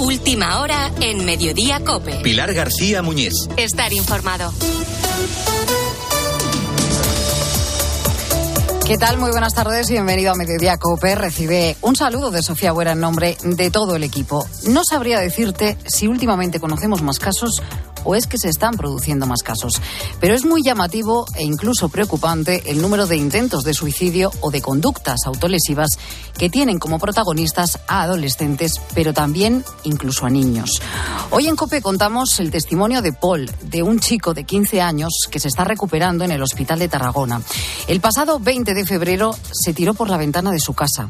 Última hora en Mediodía Cope. Pilar García Muñiz. Estar informado. ¿Qué tal? Muy buenas tardes. Bienvenido a Mediodía Cope. Recibe un saludo de Sofía Buera en nombre de todo el equipo. No sabría decirte si últimamente conocemos más casos o es que se están produciendo más casos. Pero es muy llamativo e incluso preocupante el número de intentos de suicidio o de conductas autolesivas que tienen como protagonistas a adolescentes, pero también incluso a niños. Hoy en COPE contamos el testimonio de Paul, de un chico de 15 años que se está recuperando en el hospital de Tarragona. El pasado 20 de febrero se tiró por la ventana de su casa.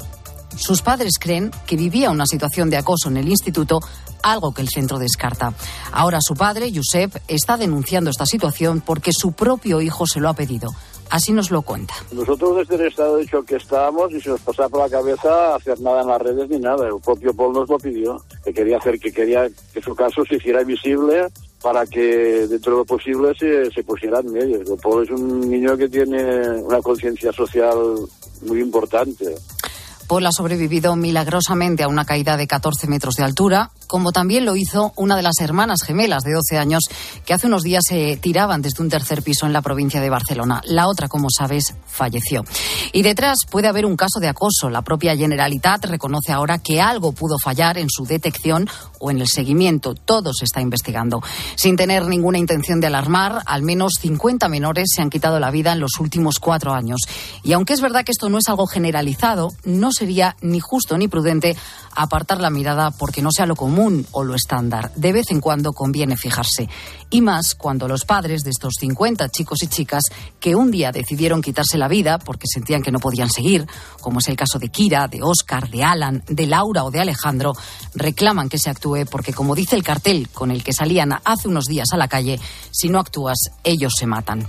Sus padres creen que vivía una situación de acoso en el instituto, algo que el centro descarta. Ahora su padre, Josep, está denunciando esta situación porque su propio hijo se lo ha pedido. Así nos lo cuenta. Nosotros desde el estado de hecho que estábamos y se nos pasaba por la cabeza hacer nada en las redes ni nada. El propio Paul nos lo pidió, que quería hacer, que quería que su caso se hiciera visible para que dentro de lo posible se, se pusiera en medio. Paul es un niño que tiene una conciencia social muy importante. Paul ha sobrevivido milagrosamente a una caída de 14 metros de altura, como también lo hizo una de las hermanas gemelas de 12 años que hace unos días se tiraban desde un tercer piso en la provincia de Barcelona. La otra, como sabes, falleció. Y detrás puede haber un caso de acoso. La propia Generalitat reconoce ahora que algo pudo fallar en su detección o en el seguimiento. Todo se está investigando. Sin tener ninguna intención de alarmar, al menos 50 menores se han quitado la vida en los últimos cuatro años. Y aunque es verdad que esto no es algo generalizado, no sería ni justo ni prudente apartar la mirada porque no sea lo común o lo estándar. De vez en cuando conviene fijarse. Y más cuando los padres de estos 50 chicos y chicas que un día decidieron quitarse la vida porque sentían que no podían seguir, como es el caso de Kira, de Oscar, de Alan, de Laura o de Alejandro, reclaman que se actúe porque, como dice el cartel con el que salían hace unos días a la calle, si no actúas, ellos se matan.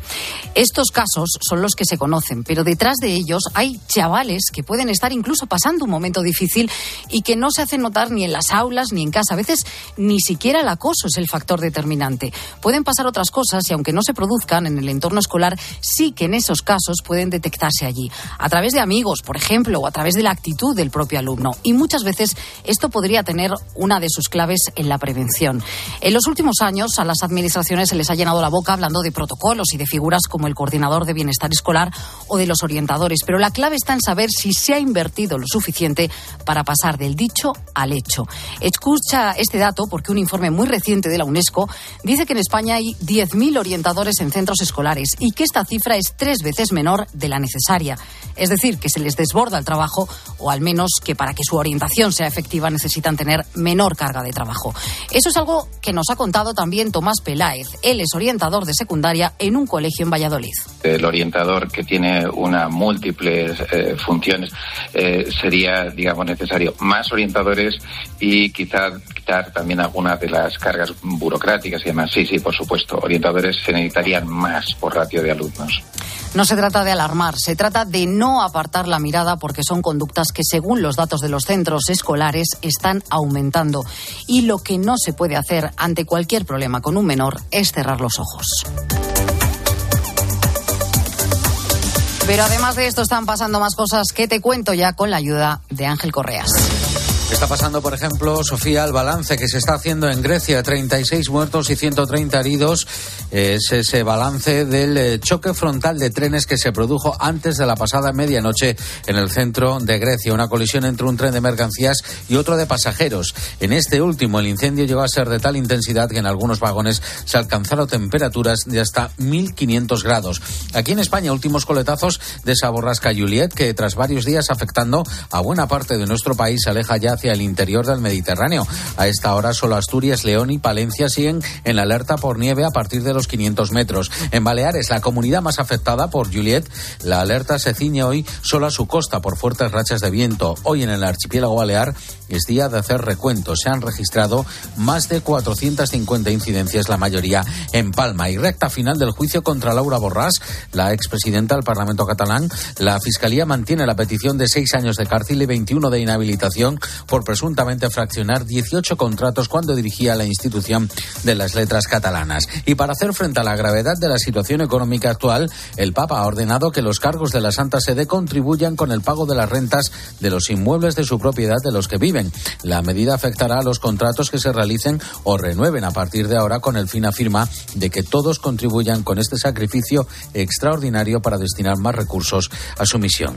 Estos casos son los que se conocen, pero detrás de ellos hay chavales que pueden estar incluso pasando un momento difícil y que no se hacen notar ni en las aulas ni en casa. A veces ni siquiera el acoso es el factor determinante. Pueden pasar otras cosas y aunque no se produzcan en el entorno escolar, sí que en esos casos pueden detectarse allí, a través de amigos, por ejemplo, o a través de la actitud del propio alumno. Y muchas veces esto podría tener una de sus claves en la prevención. En los últimos años a las administraciones se les ha llenado la boca hablando de protocolos y de figuras como el coordinador de bienestar escolar o de los orientadores, pero la clave está en saber si se ha invertido lo suficiente para pasar del dicho al hecho. Escucha este dato porque un informe muy reciente de la UNESCO dice que en España hay 10.000 orientadores en centros escolares y que esta cifra es tres veces menor de la necesaria. Es decir, que se les desborda el trabajo o al menos que para que su orientación sea efectiva necesitan tener menor carga de trabajo. Eso es algo que nos ha contado también Tomás Peláez. Él es orientador de secundaria en un colegio en Valladolid. El orientador que tiene una múltiples eh, funciones eh, sería, digamos, necesario más orientadores y quizá quitar también algunas de las cargas burocráticas y demás. Sí, sí, por supuesto. Orientadores se necesitarían más por ratio de alumnos. No se trata de alarmar, se trata de no apartar la mirada porque son conductas que, según los datos de los centros escolares, están aumentando. Y lo que no se puede hacer ante cualquier problema con un menor es cerrar los ojos. Pero además de esto están pasando más cosas que te cuento ya con la ayuda de Ángel Correas. Está pasando, por ejemplo, Sofía, el balance que se está haciendo en Grecia, 36 muertos y 130 heridos. Es ese balance del eh, choque frontal de trenes que se produjo antes de la pasada medianoche en el centro de Grecia. Una colisión entre un tren de mercancías y otro de pasajeros. En este último, el incendio llegó a ser de tal intensidad que en algunos vagones se alcanzaron temperaturas de hasta 1.500 grados. Aquí en España, últimos coletazos de esa borrasca Juliet, que tras varios días afectando a buena parte de nuestro país, aleja ya hacia el interior del Mediterráneo. A esta hora solo Asturias, León y Palencia siguen en alerta por nieve a partir de los 500 metros. En Baleares, la comunidad más afectada por Juliet, la alerta se ciñe hoy solo a su costa por fuertes rachas de viento. Hoy en el archipiélago balear es día de hacer recuentos. Se han registrado más de 450 incidencias, la mayoría en Palma. Y recta final del juicio contra Laura Borràs, la expresidenta del Parlamento catalán. La Fiscalía mantiene la petición de seis años de cárcel y 21 de inhabilitación por presuntamente fraccionar 18 contratos cuando dirigía la institución de las letras catalanas. Y para hacer frente a la gravedad de la situación económica actual, el Papa ha ordenado que los cargos de la Santa Sede contribuyan con el pago de las rentas de los inmuebles de su propiedad de los que viven La medida afectará a los contratos que se realicen o renueven a partir de ahora con el fin afirma de que todos contribuyan con este sacrificio extraordinario para destinar más recursos a su misión.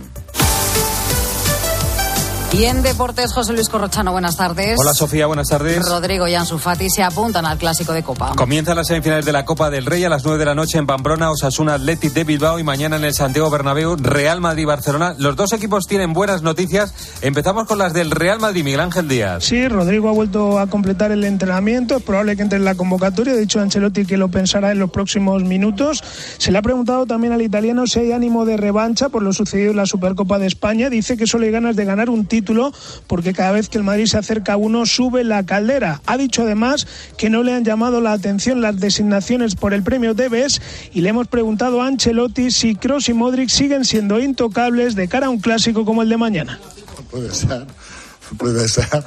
Y en deportes, José Luis Corrochano, buenas tardes. Hola Sofía, buenas tardes. Rodrigo y Ansu Fati se apuntan al clásico de Copa. Comienzan las semifinales de la Copa del Rey a las 9 de la noche en Pamplona, Osasuna Athletic de Bilbao y mañana en el Santiago Bernabéu, Real Madrid-Barcelona. Los dos equipos tienen buenas noticias. Empezamos con las del Real Madrid, Miguel Ángel Díaz. Sí, Rodrigo ha vuelto a completar el entrenamiento. Es probable que entre en la convocatoria. Ha dicho Ancelotti que lo pensará en los próximos minutos. Se le ha preguntado también al italiano si hay ánimo de revancha por lo sucedido en la Supercopa de España. Dice que solo hay ganas de ganar un título porque que cada vez que el Madrid se acerca a uno sube la caldera. Ha dicho además que no le han llamado la atención las designaciones por el premio Debes y le hemos preguntado a Ancelotti si Kroos y Modric siguen siendo intocables de cara a un clásico como el de mañana. Puede ser, puede ser.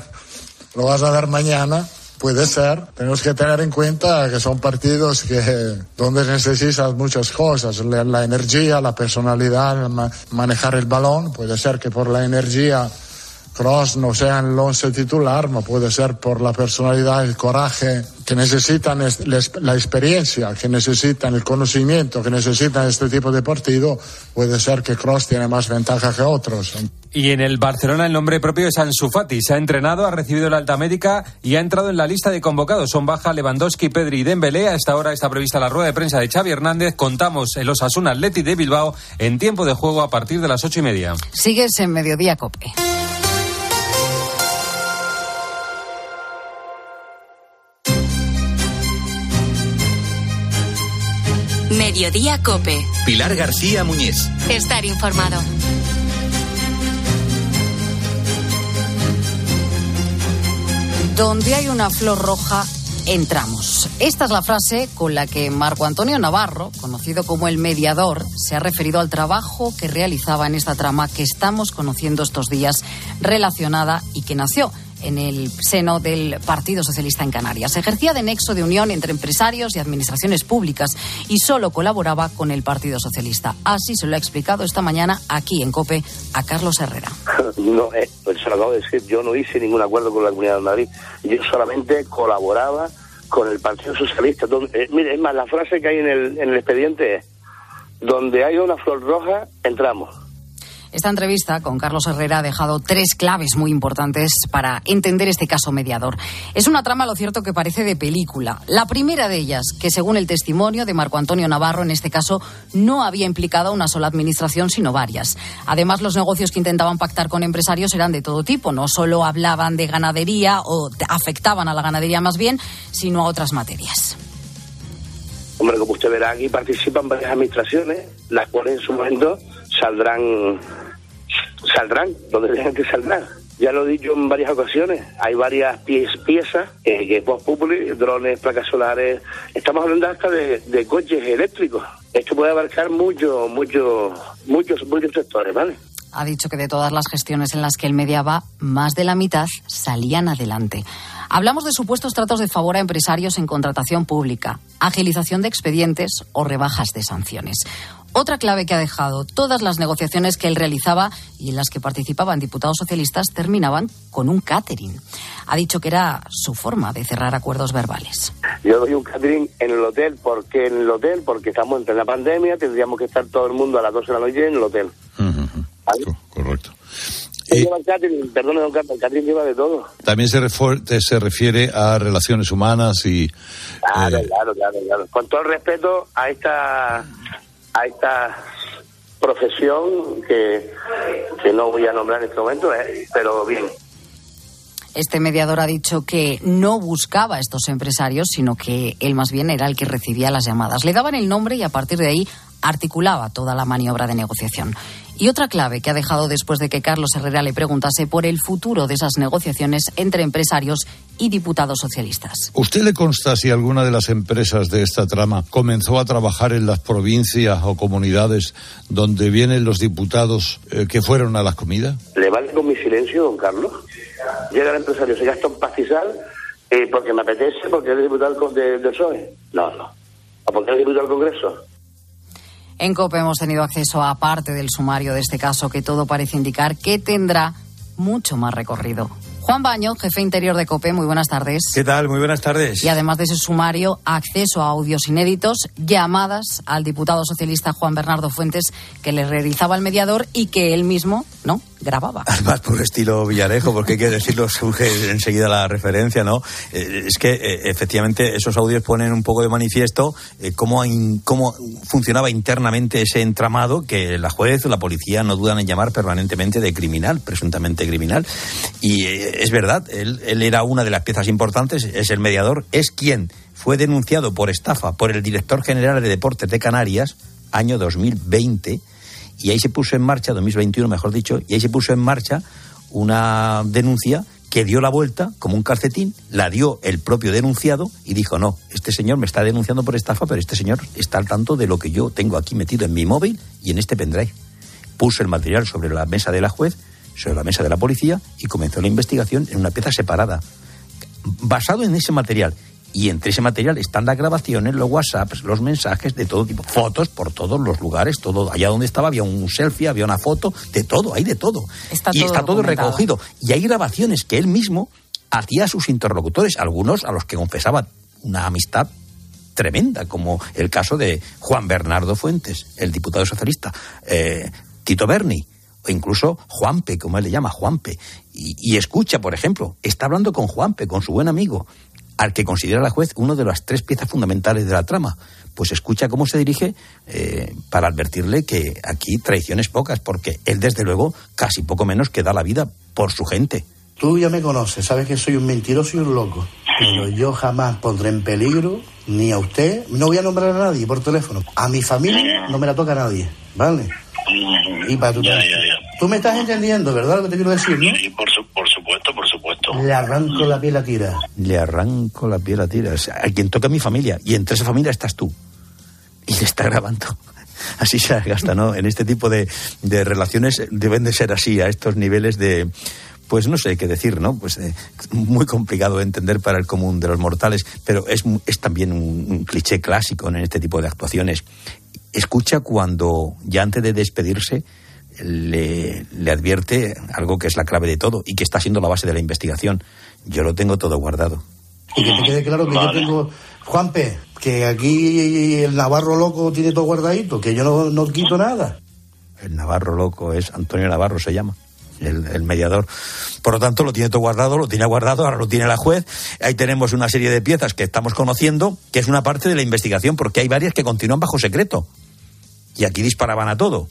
Lo vas a ver mañana. Puede ser. Tenemos que tener en cuenta que son partidos que donde necesitas muchas cosas, la, la energía, la personalidad, manejar el balón. Puede ser que por la energía Cross no sea en el once titular, no puede ser por la personalidad, el coraje que necesitan, la experiencia que necesitan, el conocimiento que necesitan este tipo de partido, puede ser que Cross tiene más ventaja que otros. Y en el Barcelona el nombre propio es Ansu Fati. Se ha entrenado, ha recibido la alta médica y ha entrado en la lista de convocados. Son baja Lewandowski, Pedri y Dembélé. A esta hora está prevista la rueda de prensa de Xavi Hernández. Contamos el Osasuna Atleti de Bilbao en tiempo de juego a partir de las ocho y media. Sigues en Mediodía Cope. Mediodía Cope. Pilar García Muñiz. Estar informado. Donde hay una flor roja, entramos. Esta es la frase con la que Marco Antonio Navarro, conocido como el mediador, se ha referido al trabajo que realizaba en esta trama que estamos conociendo estos días relacionada y que nació en el seno del Partido Socialista en Canarias. Ejercía de nexo de unión entre empresarios y administraciones públicas y solo colaboraba con el Partido Socialista. Así se lo ha explicado esta mañana aquí en COPE a Carlos Herrera. No, eh, pues se lo acabo de decir, yo no hice ningún acuerdo con la Comunidad de Madrid, yo solamente colaboraba con el Partido Socialista. Eh, mire, es más, la frase que hay en el, en el expediente es, donde hay una flor roja, entramos esta entrevista con Carlos Herrera ha dejado tres claves muy importantes para entender este caso mediador. Es una trama, lo cierto, que parece de película. La primera de ellas, que según el testimonio de Marco Antonio Navarro, en este caso, no había implicado una sola administración, sino varias. Además, los negocios que intentaban pactar con empresarios eran de todo tipo. No solo hablaban de ganadería o afectaban a la ganadería más bien, sino a otras materias. Hombre, como usted verá, aquí participan varias administraciones, las cuales en su momento saldrán, saldrán, donde tengan que saldrán. Ya lo he dicho en varias ocasiones, hay varias piezas, eh, que post drones, placas solares, estamos hablando hasta de, coches eléctricos. Esto puede abarcar muchos, muchos, muchos, muchos sectores, ¿vale? Ha dicho que de todas las gestiones en las que él mediaba, más de la mitad salían adelante. Hablamos de supuestos tratos de favor a empresarios en contratación pública, agilización de expedientes o rebajas de sanciones. Otra clave que ha dejado, todas las negociaciones que él realizaba y en las que participaban diputados socialistas terminaban con un catering. Ha dicho que era su forma de cerrar acuerdos verbales. Yo doy un catering en el hotel, porque en el hotel, porque estamos entre la pandemia, tendríamos que estar todo el mundo a las 12 de la noche en el hotel. Correcto. lleva el catering, perdón, don Carlos, el catering lleva de todo. También se, se refiere a relaciones humanas y... Claro, eh, claro, claro, claro. Con todo el respeto a esta a esta profesión que, que no voy a nombrar en este momento, eh, pero bien. Este mediador ha dicho que no buscaba a estos empresarios, sino que él más bien era el que recibía las llamadas. Le daban el nombre y a partir de ahí articulaba toda la maniobra de negociación. Y otra clave que ha dejado después de que Carlos Herrera le preguntase por el futuro de esas negociaciones entre empresarios y diputados socialistas. ¿Usted le consta si alguna de las empresas de esta trama comenzó a trabajar en las provincias o comunidades donde vienen los diputados eh, que fueron a las comidas? ¿Le vale con mi silencio, don Carlos? Llega el empresario, se gasta un pastizal eh, porque me apetece, porque es diputado del PSOE. No, no. ¿O porque es diputado del Congreso? En COPE hemos tenido acceso a parte del sumario de este caso que todo parece indicar que tendrá mucho más recorrido. Juan Baño, jefe interior de COPE, muy buenas tardes. ¿Qué tal? Muy buenas tardes. Y además de ese sumario, acceso a audios inéditos, llamadas al diputado socialista Juan Bernardo Fuentes, que le realizaba el mediador y que él mismo, ¿no? Grababa. Además, por estilo Villarejo, porque hay que decirlo, surge enseguida la referencia, ¿no? Eh, es que eh, efectivamente esos audios ponen un poco de manifiesto eh, cómo, cómo funcionaba internamente ese entramado que la juez o la policía no dudan en llamar permanentemente de criminal, presuntamente criminal. Y es verdad, él, él era una de las piezas importantes, es el mediador, es quien fue denunciado por estafa por el director general de Deportes de Canarias, año 2020 y ahí se puso en marcha, 2021 mejor dicho, y ahí se puso en marcha una denuncia que dio la vuelta como un calcetín, la dio el propio denunciado y dijo, no, este señor me está denunciando por estafa, pero este señor está al tanto de lo que yo tengo aquí metido en mi móvil y en este pendrive. Puso el material sobre la mesa de la juez, sobre la mesa de la policía y comenzó la investigación en una pieza separada. Basado en ese material y entre ese material están las grabaciones, los WhatsApps, los mensajes de todo tipo, fotos por todos los lugares, todo allá donde estaba había un selfie, había una foto, de todo, hay de todo. y está todo recogido. Y hay grabaciones que él mismo hacía a sus interlocutores, algunos a los que confesaba una amistad tremenda, como el caso de Juan Bernardo Fuentes, el diputado socialista, eh, Tito Berni, o incluso Juanpe, como él le llama, Juanpe. Y, y, escucha, por ejemplo, está hablando con Juanpe, con su buen amigo, al que considera la juez uno de las tres piezas fundamentales de la trama. Pues escucha cómo se dirige eh, para advertirle que aquí traiciones pocas, porque él desde luego casi poco menos que da la vida por su gente. Tú ya me conoces, sabes que soy un mentiroso y un loco, pero yo jamás pondré en peligro ni a usted, no voy a nombrar a nadie por teléfono, a mi familia no me la toca a nadie, ¿vale? Y para tu Tú me estás entendiendo, ¿verdad? Lo que te quiero decir, ¿no? Sí, por, por supuesto, por supuesto. Le arranco la piel a tira. Le arranco la piel a tira. O sea, a quien toca mi familia. Y entre esa familia estás tú. Y le está grabando. Así se gasta, ¿no? En este tipo de, de relaciones deben de ser así, a estos niveles de, pues no sé qué decir, ¿no? Pues eh, muy complicado de entender para el común de los mortales, pero es, es también un, un, cliché clásico en este tipo de actuaciones. Escucha cuando, ya antes de despedirse, le, le, advierte algo que es la clave de todo y que está siendo la base de la investigación. Yo lo tengo todo guardado. Y que te quede claro que yo tengo, Juanpe, que aquí el Navarro loco tiene todo guardadito, que yo no, no quito nada. El Navarro loco es Antonio Navarro, se llama. El, el, mediador. Por lo tanto, lo tiene todo guardado, lo tiene guardado, ahora lo tiene la juez. Ahí tenemos una serie de piezas que estamos conociendo, que es una parte de la investigación, porque hay varias que continúan bajo secreto. Y aquí disparaban a todo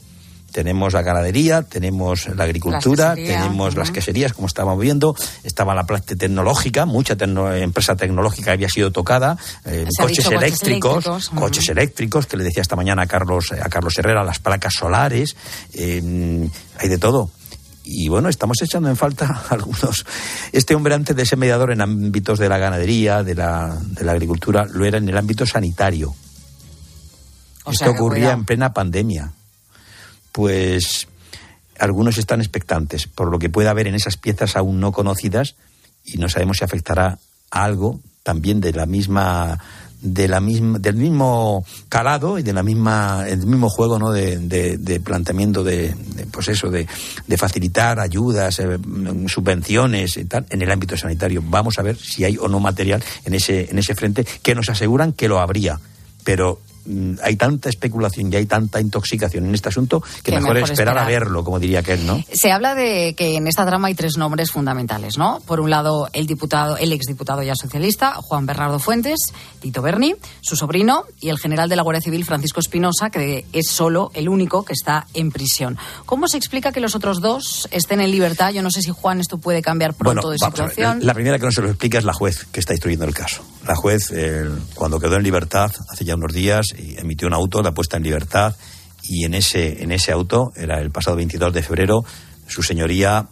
tenemos la ganadería, tenemos la agricultura, tenemos las queserías, como estábamos viendo, estaba la parte tecnológica, mucha empresa tecnológica había sido tocada, eh, coches eléctricos, coches, coches eléctricos, que le decía esta mañana a Carlos, a Carlos Herrera, las placas solares, eh, hay de todo. Y bueno, estamos echando en falta algunos. Este hombre, antes de ser mediador en ámbitos de la ganadería, de la, de la agricultura, lo era en el ámbito sanitario. O Esto ocurría en plena pandemia pues algunos están expectantes por lo que pueda haber en esas piezas aún no conocidas y no sabemos si afectará a algo también de la misma de la misma del mismo calado y de la misma el mismo juego no de, de, planteamiento de, de, pues eso de, facilitar ayudas eh, subvenciones y tal en el ámbito sanitario. Vamos a ver si hay o no material en ese en ese frente que nos aseguran que lo habría pero hay tanta especulación y hay tanta intoxicación en este asunto que, que mejor, mejor esperar, esperar, a verlo, como diría aquel, ¿no? Se habla de que en esta trama hay tres nombres fundamentales, ¿no? Por un lado, el diputado, el exdiputado ya socialista, Juan Bernardo Fuentes, Tito Berni, su sobrino, y el general de la Guardia Civil, Francisco Espinosa, que es solo el único que está en prisión. ¿Cómo se explica que los otros dos estén en libertad? Yo no sé si, Juan, esto puede cambiar pronto bueno, de situación. La primera que no se lo explica es la juez que está instruyendo el caso. La juez, eh, cuando quedó en libertad hace ya unos días, emitió un auto, la puesta en libertad, y en ese, en ese auto, era el pasado 22 de febrero, su señoría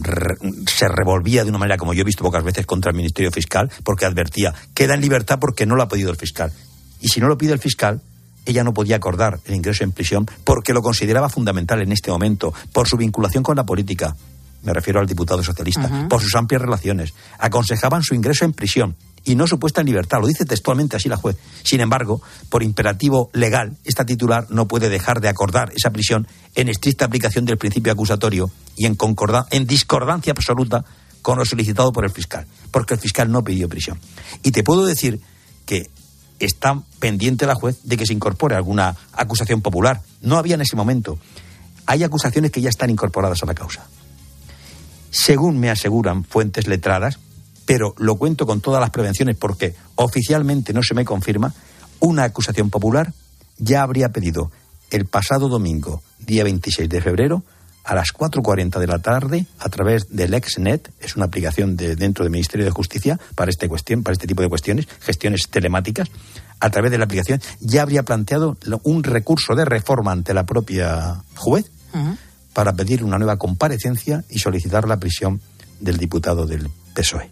re, se revolvía de una manera como yo he visto pocas veces contra el Ministerio Fiscal, porque advertía, queda en libertad porque no lo ha pedido el fiscal. Y si no lo pide el fiscal, ella no podía acordar el ingreso en prisión porque lo consideraba fundamental en este momento, por su vinculación con la política. Me refiero al diputado socialista, uh -huh. por sus amplias relaciones. Aconsejaban su ingreso en prisión y no su puesta en libertad. Lo dice textualmente así la juez. Sin embargo, por imperativo legal, esta titular no puede dejar de acordar esa prisión en estricta aplicación del principio acusatorio y en, en discordancia absoluta con lo solicitado por el fiscal, porque el fiscal no pidió prisión. Y te puedo decir que está pendiente la juez de que se incorpore alguna acusación popular. No había en ese momento. Hay acusaciones que ya están incorporadas a la causa. Según me aseguran fuentes letradas, pero lo cuento con todas las prevenciones porque oficialmente no se me confirma, una acusación popular ya habría pedido el pasado domingo, día 26 de febrero, a las 4.40 de la tarde, a través del ExNet, es una aplicación de, dentro del Ministerio de Justicia para, este cuestión, para este tipo de cuestiones, gestiones telemáticas, a través de la aplicación, ya habría planteado un recurso de reforma ante la propia juez para pedir una nueva comparecencia y solicitar la prisión del diputado del PSOE.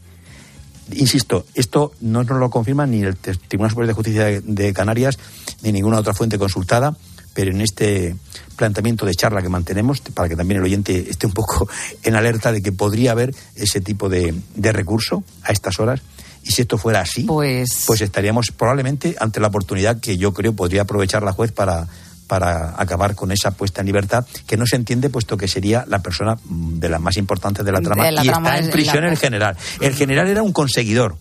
Insisto, esto no nos lo confirma ni el Tribunal Superior de Justicia de Canarias ni ninguna otra fuente consultada, pero en este planteamiento de charla que mantenemos, para que también el oyente esté un poco en alerta de que podría haber ese tipo de, recurso a estas horas. Y si esto fuera así, pues... pues estaríamos probablemente ante la oportunidad que yo creo podría aprovechar la juez para para acabar con esa puesta en libertad que no se entiende puesto que sería la persona mm, de las más importantes de la trama y está en prisión el general. El general era un conseguidor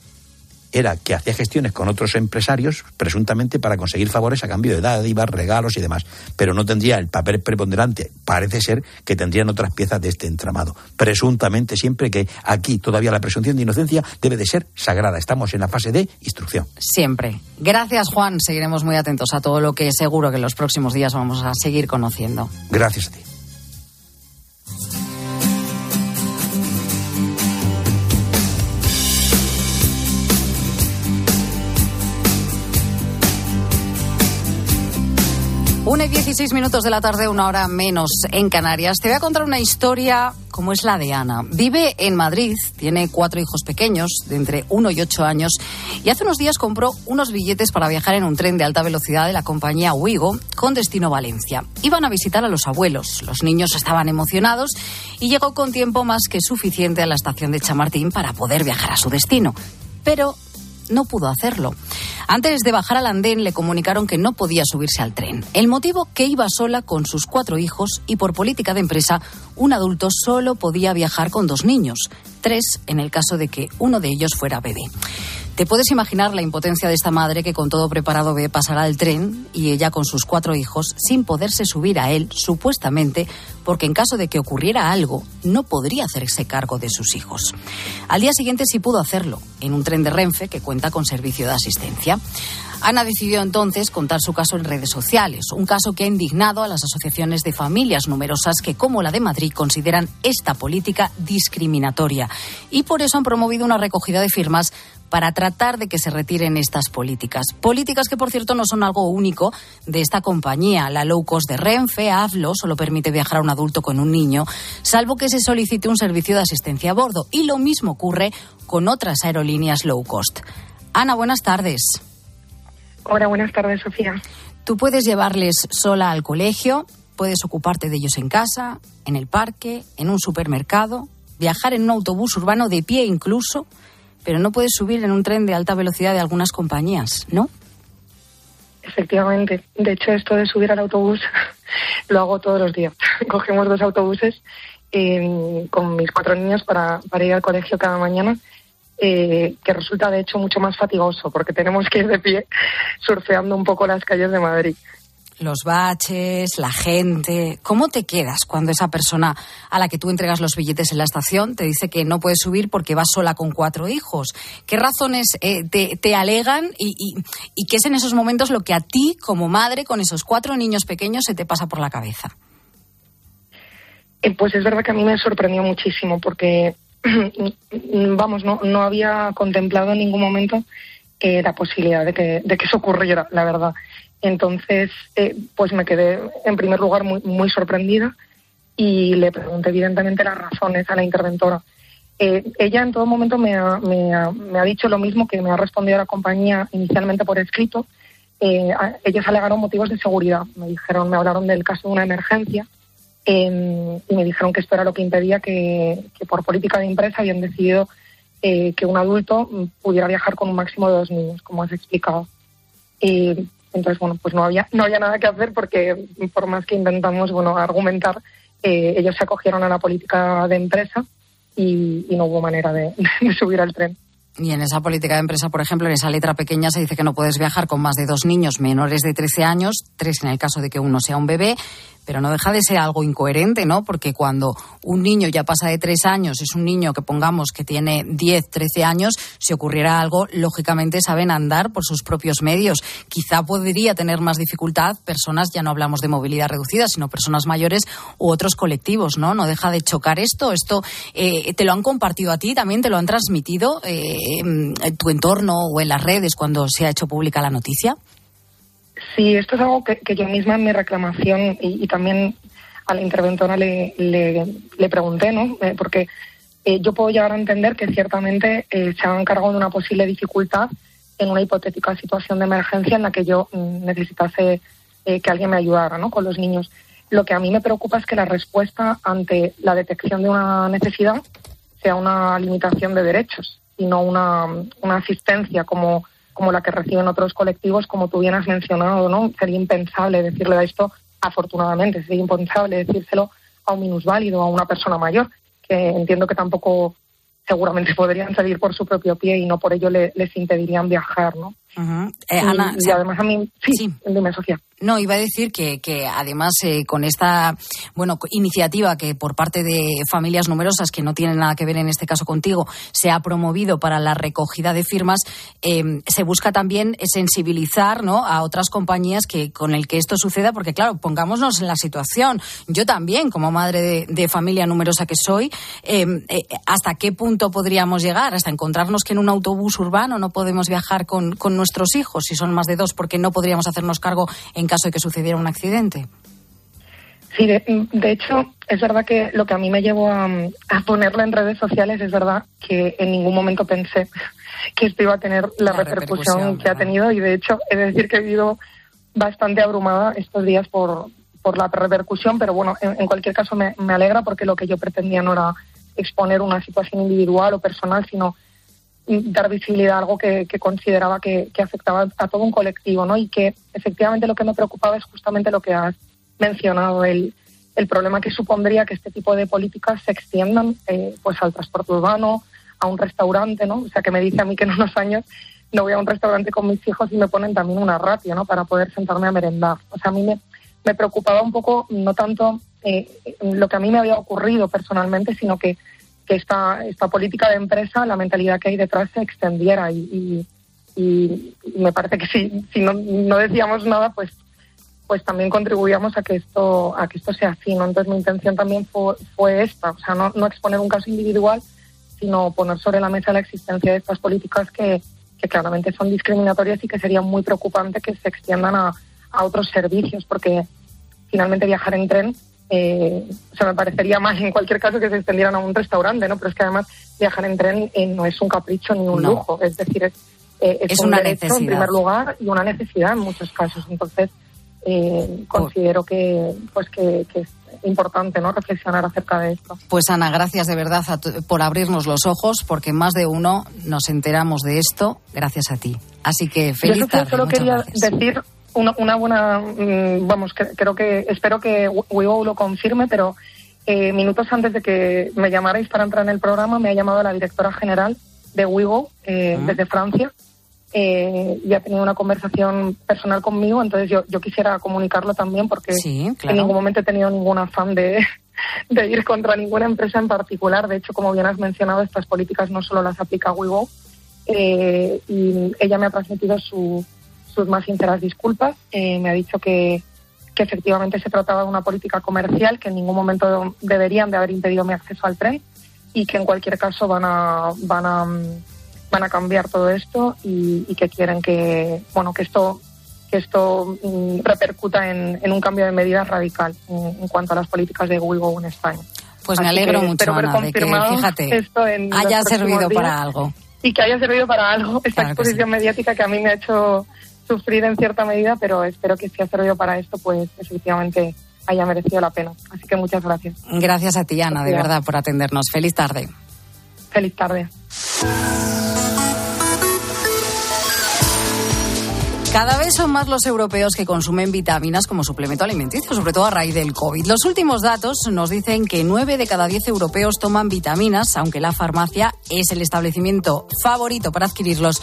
era que hacía gestiones con otros empresarios, presuntamente para conseguir favores a cambio de dádivas, regalos y demás, pero no tendría el papel preponderante. Parece ser que tendrían otras piezas de este entramado. Presuntamente, siempre que aquí todavía la presunción de inocencia debe de ser sagrada. Estamos en la fase de instrucción. Siempre. Gracias, Juan. Seguiremos muy atentos a todo lo que seguro que en los próximos días vamos a seguir conociendo. Gracias a ti. Una y 16 minutos de la tarde, una hora menos en Canarias. Te voy a contar una historia como es la de Ana. Vive en Madrid, tiene cuatro hijos pequeños, de entre uno y ocho años, y hace unos días compró unos billetes para viajar en un tren de alta velocidad de la compañía Wigo con destino Valencia. Iban a visitar a los abuelos. Los niños estaban emocionados y llegó con tiempo más que suficiente a la estación de Chamartín para poder viajar a su destino. Pero no pudo hacerlo. Antes de bajar al andén le comunicaron que no podía subirse al tren. El motivo que iba sola con sus cuatro hijos y por política de empresa un adulto solo podía viajar con dos niños, tres en el caso de que uno de ellos fuera bebé. Te puedes imaginar la impotencia de esta madre que con todo preparado ve pasar al tren y ella con sus cuatro hijos sin poderse subir a él, supuestamente, porque en caso de que ocurriera algo, no podría hacerse cargo de sus hijos. Al día siguiente sí pudo hacerlo, en un tren de Renfe que cuenta con servicio de asistencia. Ana decidió entonces contar su caso en redes sociales, un caso que ha indignado a las asociaciones de familias numerosas que, como la de Madrid, consideran esta política discriminatoria y por eso han promovido una recogida de firmas para tratar de que se retiren estas políticas. Políticas que, por cierto, no son algo único de esta compañía. La low cost de Renfe, AFLO, solo permite viajar a un adulto con un niño, salvo que se solicite un servicio de asistencia a bordo. Y lo mismo ocurre con otras aerolíneas low cost. Ana, buenas tardes. Hola, buenas tardes, Sofía. Tú puedes llevarles sola al colegio, puedes ocuparte de ellos en casa, en el parque, en un supermercado, viajar en un autobús urbano de pie incluso pero no puedes subir en un tren de alta velocidad de algunas compañías, ¿no? Efectivamente. De hecho, esto de subir al autobús lo hago todos los días. Cogemos dos autobuses eh, con mis cuatro niños para, ir al colegio cada mañana, eh, que resulta de hecho mucho más fatigoso porque tenemos que ir de pie surfeando un poco las calles de Madrid los baches, la gente. ¿Cómo te quedas cuando esa persona a la que tú entregas los billetes en la estación te dice que no puedes subir porque vas sola con cuatro hijos? ¿Qué razones eh, te, alegan y, qué es en esos momentos lo que a ti, como madre, con esos cuatro niños pequeños, se te pasa por la cabeza? Eh, pues es verdad que a mí me sorprendió muchísimo porque, vamos, no, no había contemplado en ningún momento la posibilidad de que, de que eso ocurriera, la verdad. Entonces, eh, pues me quedé en primer lugar muy, muy sorprendida y le pregunté evidentemente las razones a la interventora. Eh, ella en todo momento me ha, me, ha, me ha, dicho lo mismo que me ha respondido la compañía inicialmente por escrito. Eh, ellos alegaron motivos de seguridad. Me dijeron, me hablaron del caso de una emergencia em, y me dijeron que esto era lo que impedía que, por política de empresa habían decidido que un adulto pudiera viajar con un máximo de dos niños, como has explicado. Entonces, bueno, pues no había, no había nada que hacer porque por más que intentamos, bueno, argumentar, eh, ellos se acogieron a la política de empresa y, no hubo manera de, de subir al tren. Y en esa política de empresa, por ejemplo, en esa letra pequeña se dice que no puedes viajar con más de dos niños menores de 13 años, tres en el caso de que uno sea un bebé, pero no deja de ser algo incoherente, ¿no? Porque cuando un niño ya pasa de tres años, es un niño que pongamos que tiene 10, 13 años, si ocurriera algo, lógicamente saben andar por sus propios medios. Quizá podría tener más dificultad personas, ya no hablamos de movilidad reducida, sino personas mayores u otros colectivos, ¿no? No deja de chocar esto. Esto eh, te lo han compartido a ti, también te lo han transmitido eh, en tu entorno o en las redes cuando se ha hecho pública la noticia. Sí, esto es algo que, yo misma en mi reclamación y, también a la interventora le, le, pregunté, ¿no? Eh, porque eh, yo puedo llegar a entender que ciertamente eh, se han encargado de una posible dificultad en una hipotética situación de emergencia en la que yo mm, necesitase que alguien me ayudara, ¿no? Con los niños. Lo que a mí me preocupa es que la respuesta ante la detección de una necesidad sea una limitación de derechos y no una, una asistencia como como la que reciben otros colectivos, como tú bien has mencionado, ¿no? Sería impensable decirle a esto, afortunadamente, sería impensable decírselo a un minusválido, a una persona mayor, que entiendo que tampoco seguramente podrían salir por su propio pie y no por ello le, les impedirían viajar, ¿no? Uh -huh. eh, y, Ana, y además a mí, sí, sí. dime, Sofía. No, iba a decir que, que además eh, con esta bueno iniciativa que por parte de familias numerosas que no tienen nada que ver en este caso contigo se ha promovido para la recogida de firmas eh, se busca también sensibilizar ¿no? a otras compañías que con el que esto suceda porque claro pongámonos en la situación yo también como madre de, de familia numerosa que soy eh, hasta qué punto podríamos llegar hasta encontrarnos que en un autobús urbano no podemos viajar con, con nuestros hijos si son más de dos porque no podríamos hacernos cargo en caso de que sucediera un accidente. Sí, de, de, hecho, es verdad que lo que a mí me llevó a, a, ponerlo en redes sociales es verdad que en ningún momento pensé que esto iba a tener la, la repercusión, repercusión, que ha tenido y de hecho he de decir que he vivido bastante abrumada estos días por, por la repercusión, pero bueno, en, en cualquier caso me, me, alegra porque lo que yo pretendía no era exponer una situación individual o personal, sino dar visibilidad a algo que, que consideraba que, afectaba a todo un colectivo, ¿no? Y que efectivamente lo que me preocupaba es justamente lo que has mencionado, el, el problema que supondría que este tipo de políticas se extiendan eh, pues al transporte urbano, a un restaurante, ¿no? O sea, que me dice a mí que en unos años no voy a un restaurante con mis hijos y me ponen también una ratio, ¿no? Para poder sentarme a merendar. O sea, a mí me, me preocupaba un poco, no tanto eh, lo que a mí me había ocurrido personalmente, sino que que esta, esta política de empresa, la mentalidad que hay detrás se extendiera y, me parece que si, si no, no, decíamos nada, pues pues también contribuíamos a que esto a que esto sea así, ¿no? Entonces mi intención también fue, fue esta, o sea, no, no exponer un caso individual, sino poner sobre la mesa la existencia de estas políticas que, que claramente son discriminatorias y que sería muy preocupante que se extiendan a, a otros servicios, porque finalmente viajar en tren eh, o sea, me parecería más en cualquier caso que se extendieran a un restaurante, ¿no? Pero es que además viajar en tren eh, no es un capricho ni un no. lujo, es decir, es, eh, es, es un una derecho necesidad. en primer lugar y una necesidad en muchos casos. Entonces, eh, considero que, pues que, que, es importante no reflexionar acerca de esto. Pues Ana, gracias de verdad por abrirnos los ojos, porque más de uno nos enteramos de esto gracias a ti. Así que feliz Yo tarde. solo quería gracias. decir una, una buena, mmm, vamos, que, creo que, espero que Weibo lo confirme, pero eh, minutos antes de que me llamarais para entrar en el programa, me ha llamado la directora general de Wigo eh, -huh. desde Francia eh, y ha tenido una conversación personal conmigo, entonces yo, yo quisiera comunicarlo también porque sí, claro. en ningún momento he tenido ningún afán de, de, ir contra ninguna empresa en particular. De hecho, como bien has mencionado, estas políticas no solo las aplica Wigo eh, y ella me ha transmitido su sus más sinceras disculpas. Eh, me ha dicho que, que, efectivamente se trataba de una política comercial, que en ningún momento deberían de haber impedido mi acceso al tren y que en cualquier caso van a, van a, van a cambiar todo esto y, y que quieren que, bueno, que esto que esto mm, repercuta en, en, un cambio de medidas radical en, en, cuanto a las políticas de Wigo en España. Pues me alegro que, mucho, Ana, de que, fíjate, esto haya servido días para algo. Y que haya servido para algo esta claro exposición sí. mediática que a mí me ha hecho sufrir en cierta medida, pero espero que si ha servido para esto, pues efectivamente haya merecido la pena. Así que muchas gracias. Gracias a ti, Ana, de verdad, por atendernos. Feliz tarde. Feliz tarde. Cada vez son más los europeos que consumen vitaminas como suplemento alimenticio, sobre todo a raíz del COVID. Los últimos datos nos dicen que 9 de cada 10 europeos toman vitaminas, aunque la farmacia es el establecimiento favorito para adquirirlos.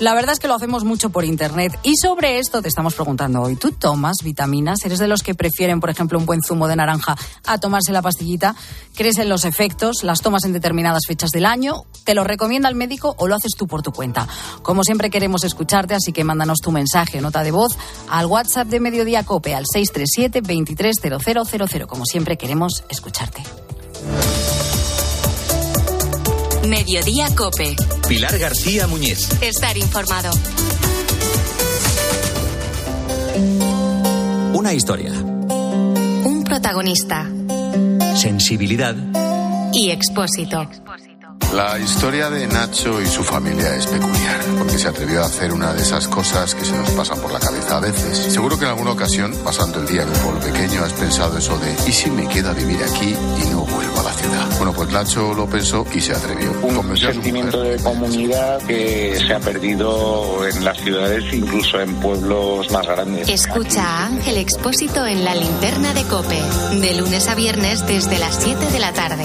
La verdad es que lo hacemos mucho por Internet. Y sobre esto te estamos preguntando hoy. ¿Tú tomas vitaminas? ¿Eres de los que prefieren, por ejemplo, un buen zumo de naranja a tomarse la pastillita? ¿Crees en los efectos? ¿Las tomas en determinadas fechas del año? ¿Te lo recomienda el médico o lo haces tú por tu cuenta? Como siempre queremos escucharte, así que mándanos tu mensaje mensaje, nota de voz al WhatsApp de Mediodía Cope al 637 230000. Como siempre queremos escucharte. Mediodía Cope. Pilar García Muñiz. Estar informado. Una historia. Un protagonista. Sensibilidad. Y expósito. La historia de Nacho y su familia es peculiar, porque se atrevió a hacer una de esas cosas que se nos pasan por la cabeza a veces. Seguro que en alguna ocasión, pasando el día en un pueblo pequeño, has pensado eso de ¿y si me queda a vivir aquí y no vuelvo a la ciudad? Bueno, pues Nacho lo pensó y se atrevió. Un sentimiento de comunidad que se ha perdido en las ciudades, incluso en pueblos más grandes. Escucha a Ángel Expósito en la linterna de Cope, de lunes a viernes desde las 7 de la tarde.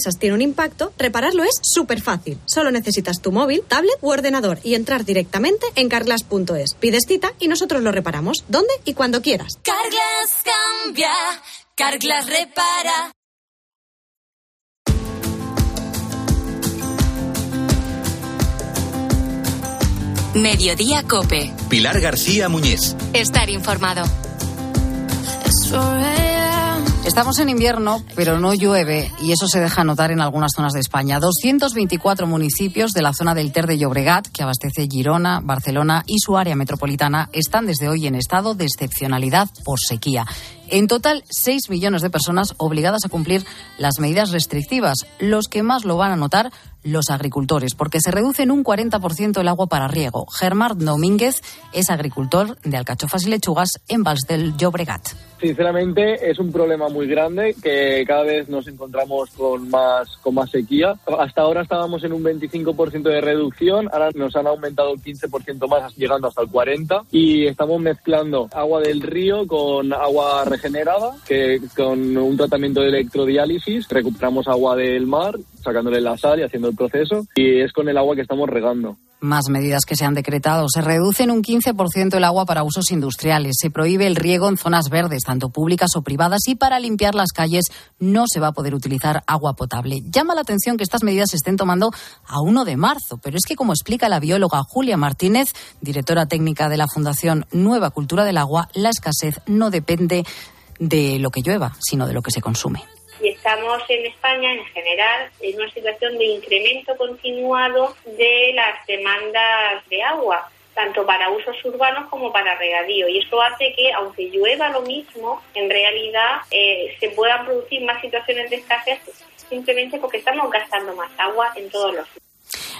tiene un impacto, repararlo es súper fácil. Solo necesitas tu móvil, tablet u ordenador y entrar directamente en carglass.es. Pides cita y nosotros lo reparamos donde y cuando quieras. Carglass cambia, Carglass repara. Mediodía Cope. Pilar García Muñiz. Estar informado. Estamos en invierno, pero no llueve y eso se deja notar en algunas zonas de España. 224 municipios de la zona del Ter de Llobregat, que abastece Girona, Barcelona y su área metropolitana, están desde hoy en estado de excepcionalidad por sequía. En total, 6 millones de personas obligadas a cumplir las medidas restrictivas. Los que más lo van a notar, los agricultores, porque se reduce en un 40% el agua para riego. Germán Domínguez es agricultor de alcachofas y lechugas en Vals del Llobregat. Sinceramente es un problema muy grande que cada vez nos encontramos con más con más sequía. Hasta ahora estábamos en un 25% de reducción, ahora nos han aumentado un 15% más llegando hasta el 40 y estamos mezclando agua del río con agua regenerada, que con un tratamiento de electrodiálisis recuperamos agua del mar, sacándole la sal y haciendo el proceso y es con el agua que estamos regando. Más medidas que se han decretado. Se reduce en un 15% el agua para usos industriales. Se prohíbe el riego en zonas verdes, tanto públicas o privadas, y para limpiar las calles no se va a poder utilizar agua potable. Llama la atención que estas medidas se estén tomando a 1 de marzo, pero es que, como explica la bióloga Julia Martínez, directora técnica de la Fundación Nueva Cultura del Agua, la escasez no depende de lo que llueva, sino de lo que se consume y estamos en España en general en una situación de incremento continuado de las demandas de agua, tanto para usos urbanos como para regadío. Y eso hace que, aunque llueva lo mismo, en realidad eh, se puedan producir más situaciones de escasez simplemente porque estamos gastando más agua en todos los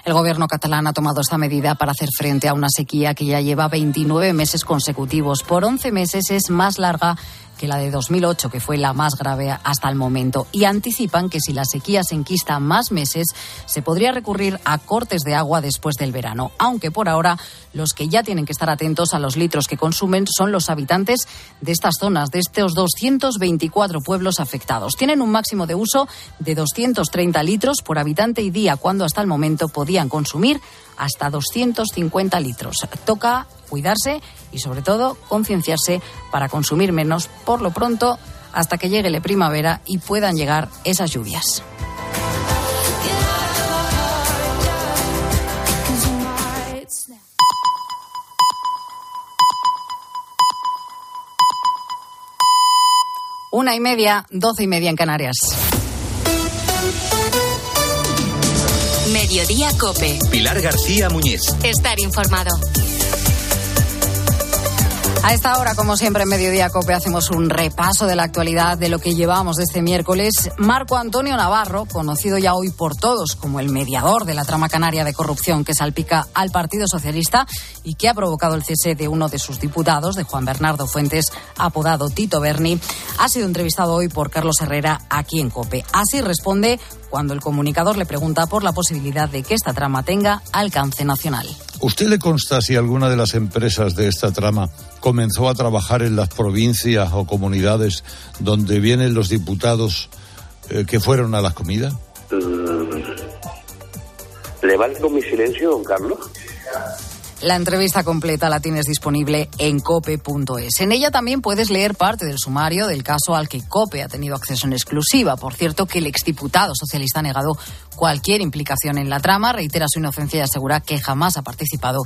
el gobierno catalán ha tomado esta medida para hacer frente a una sequía que ya lleva 29 meses consecutivos. Por 11 meses es más larga que la de 2008, que fue la más grave hasta el momento, y anticipan que si la sequía se enquista más meses, se podría recurrir a cortes de agua después del verano, aunque por ahora los que ya tienen que estar atentos a los litros que consumen son los habitantes de estas zonas, de estos 224 pueblos afectados. Tienen un máximo de uso de 230 litros por habitante y día, cuando hasta el momento podían consumir hasta 250 litros. Toca cuidarse y sobre todo concienciarse para consumir menos por lo pronto hasta que llegue la primavera y puedan llegar esas lluvias. Una y media, doce y media en Canarias. Mediodía Cope. Pilar García Muñiz. Estar informado. A esta hora, como siempre, en Mediodía Cope hacemos un repaso de la actualidad de lo que llevamos este miércoles. Marco Antonio Navarro, conocido ya hoy por todos como el mediador de la trama canaria de corrupción que salpica al Partido Socialista y que ha provocado el cese de uno de sus diputados, de Juan Bernardo Fuentes, apodado Tito Berni, ha sido entrevistado hoy por Carlos Herrera aquí en Cope. Así responde cuando el comunicador le pregunta por la posibilidad de que esta trama tenga alcance nacional. ¿Usted le consta si alguna de las empresas de esta trama comenzó a trabajar en las provincias o comunidades donde vienen los diputados eh, que fueron a las comidas? Mm. ¿Le vale con mi silencio, don Carlos? La entrevista completa la tienes disponible en cope.es. En ella también puedes leer parte del sumario del caso al que Cope ha tenido acceso en exclusiva. Por cierto, que el exdiputado socialista ha negado cualquier implicación en la trama, reitera su inocencia y asegura que jamás ha participado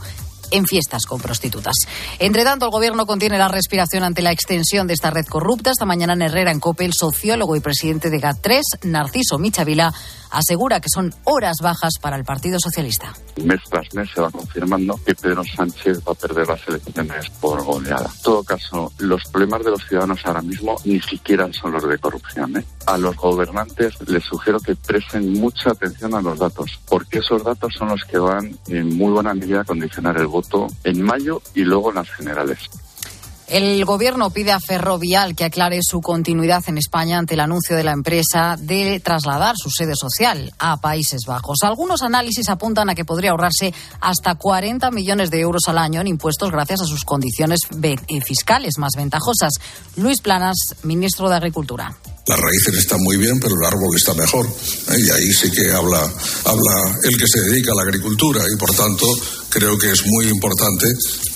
en fiestas con prostitutas. Entre tanto, el gobierno contiene la respiración ante la extensión de esta red corrupta. Esta mañana en Herrera, en COPE, el sociólogo y presidente de GAT3, Narciso Michavila, asegura que son horas bajas para el Partido Socialista. Mes tras mes se va confirmando que Pedro Sánchez va a perder las elecciones por goleada. En todo caso, los problemas de los ciudadanos ahora mismo ni siquiera son los de corrupción. ¿eh? A los gobernantes les sugiero que presten mucha atención a los datos, porque esos datos son los que van en muy buena medida a condicionar el voto en mayo y luego en las generales. El gobierno pide a Ferrovial que aclare su continuidad en España ante el anuncio de la empresa de trasladar su sede social a Países Bajos. Algunos análisis apuntan a que podría ahorrarse hasta 40 millones de euros al año en impuestos gracias a sus condiciones eh, fiscales más ventajosas. Luis Planas, ministro de Agricultura. Las raíces están muy bien, pero el árbol está mejor. ¿eh? Y ahí sí que habla, habla el que se dedica a la agricultura y, por tanto, creo que es muy importante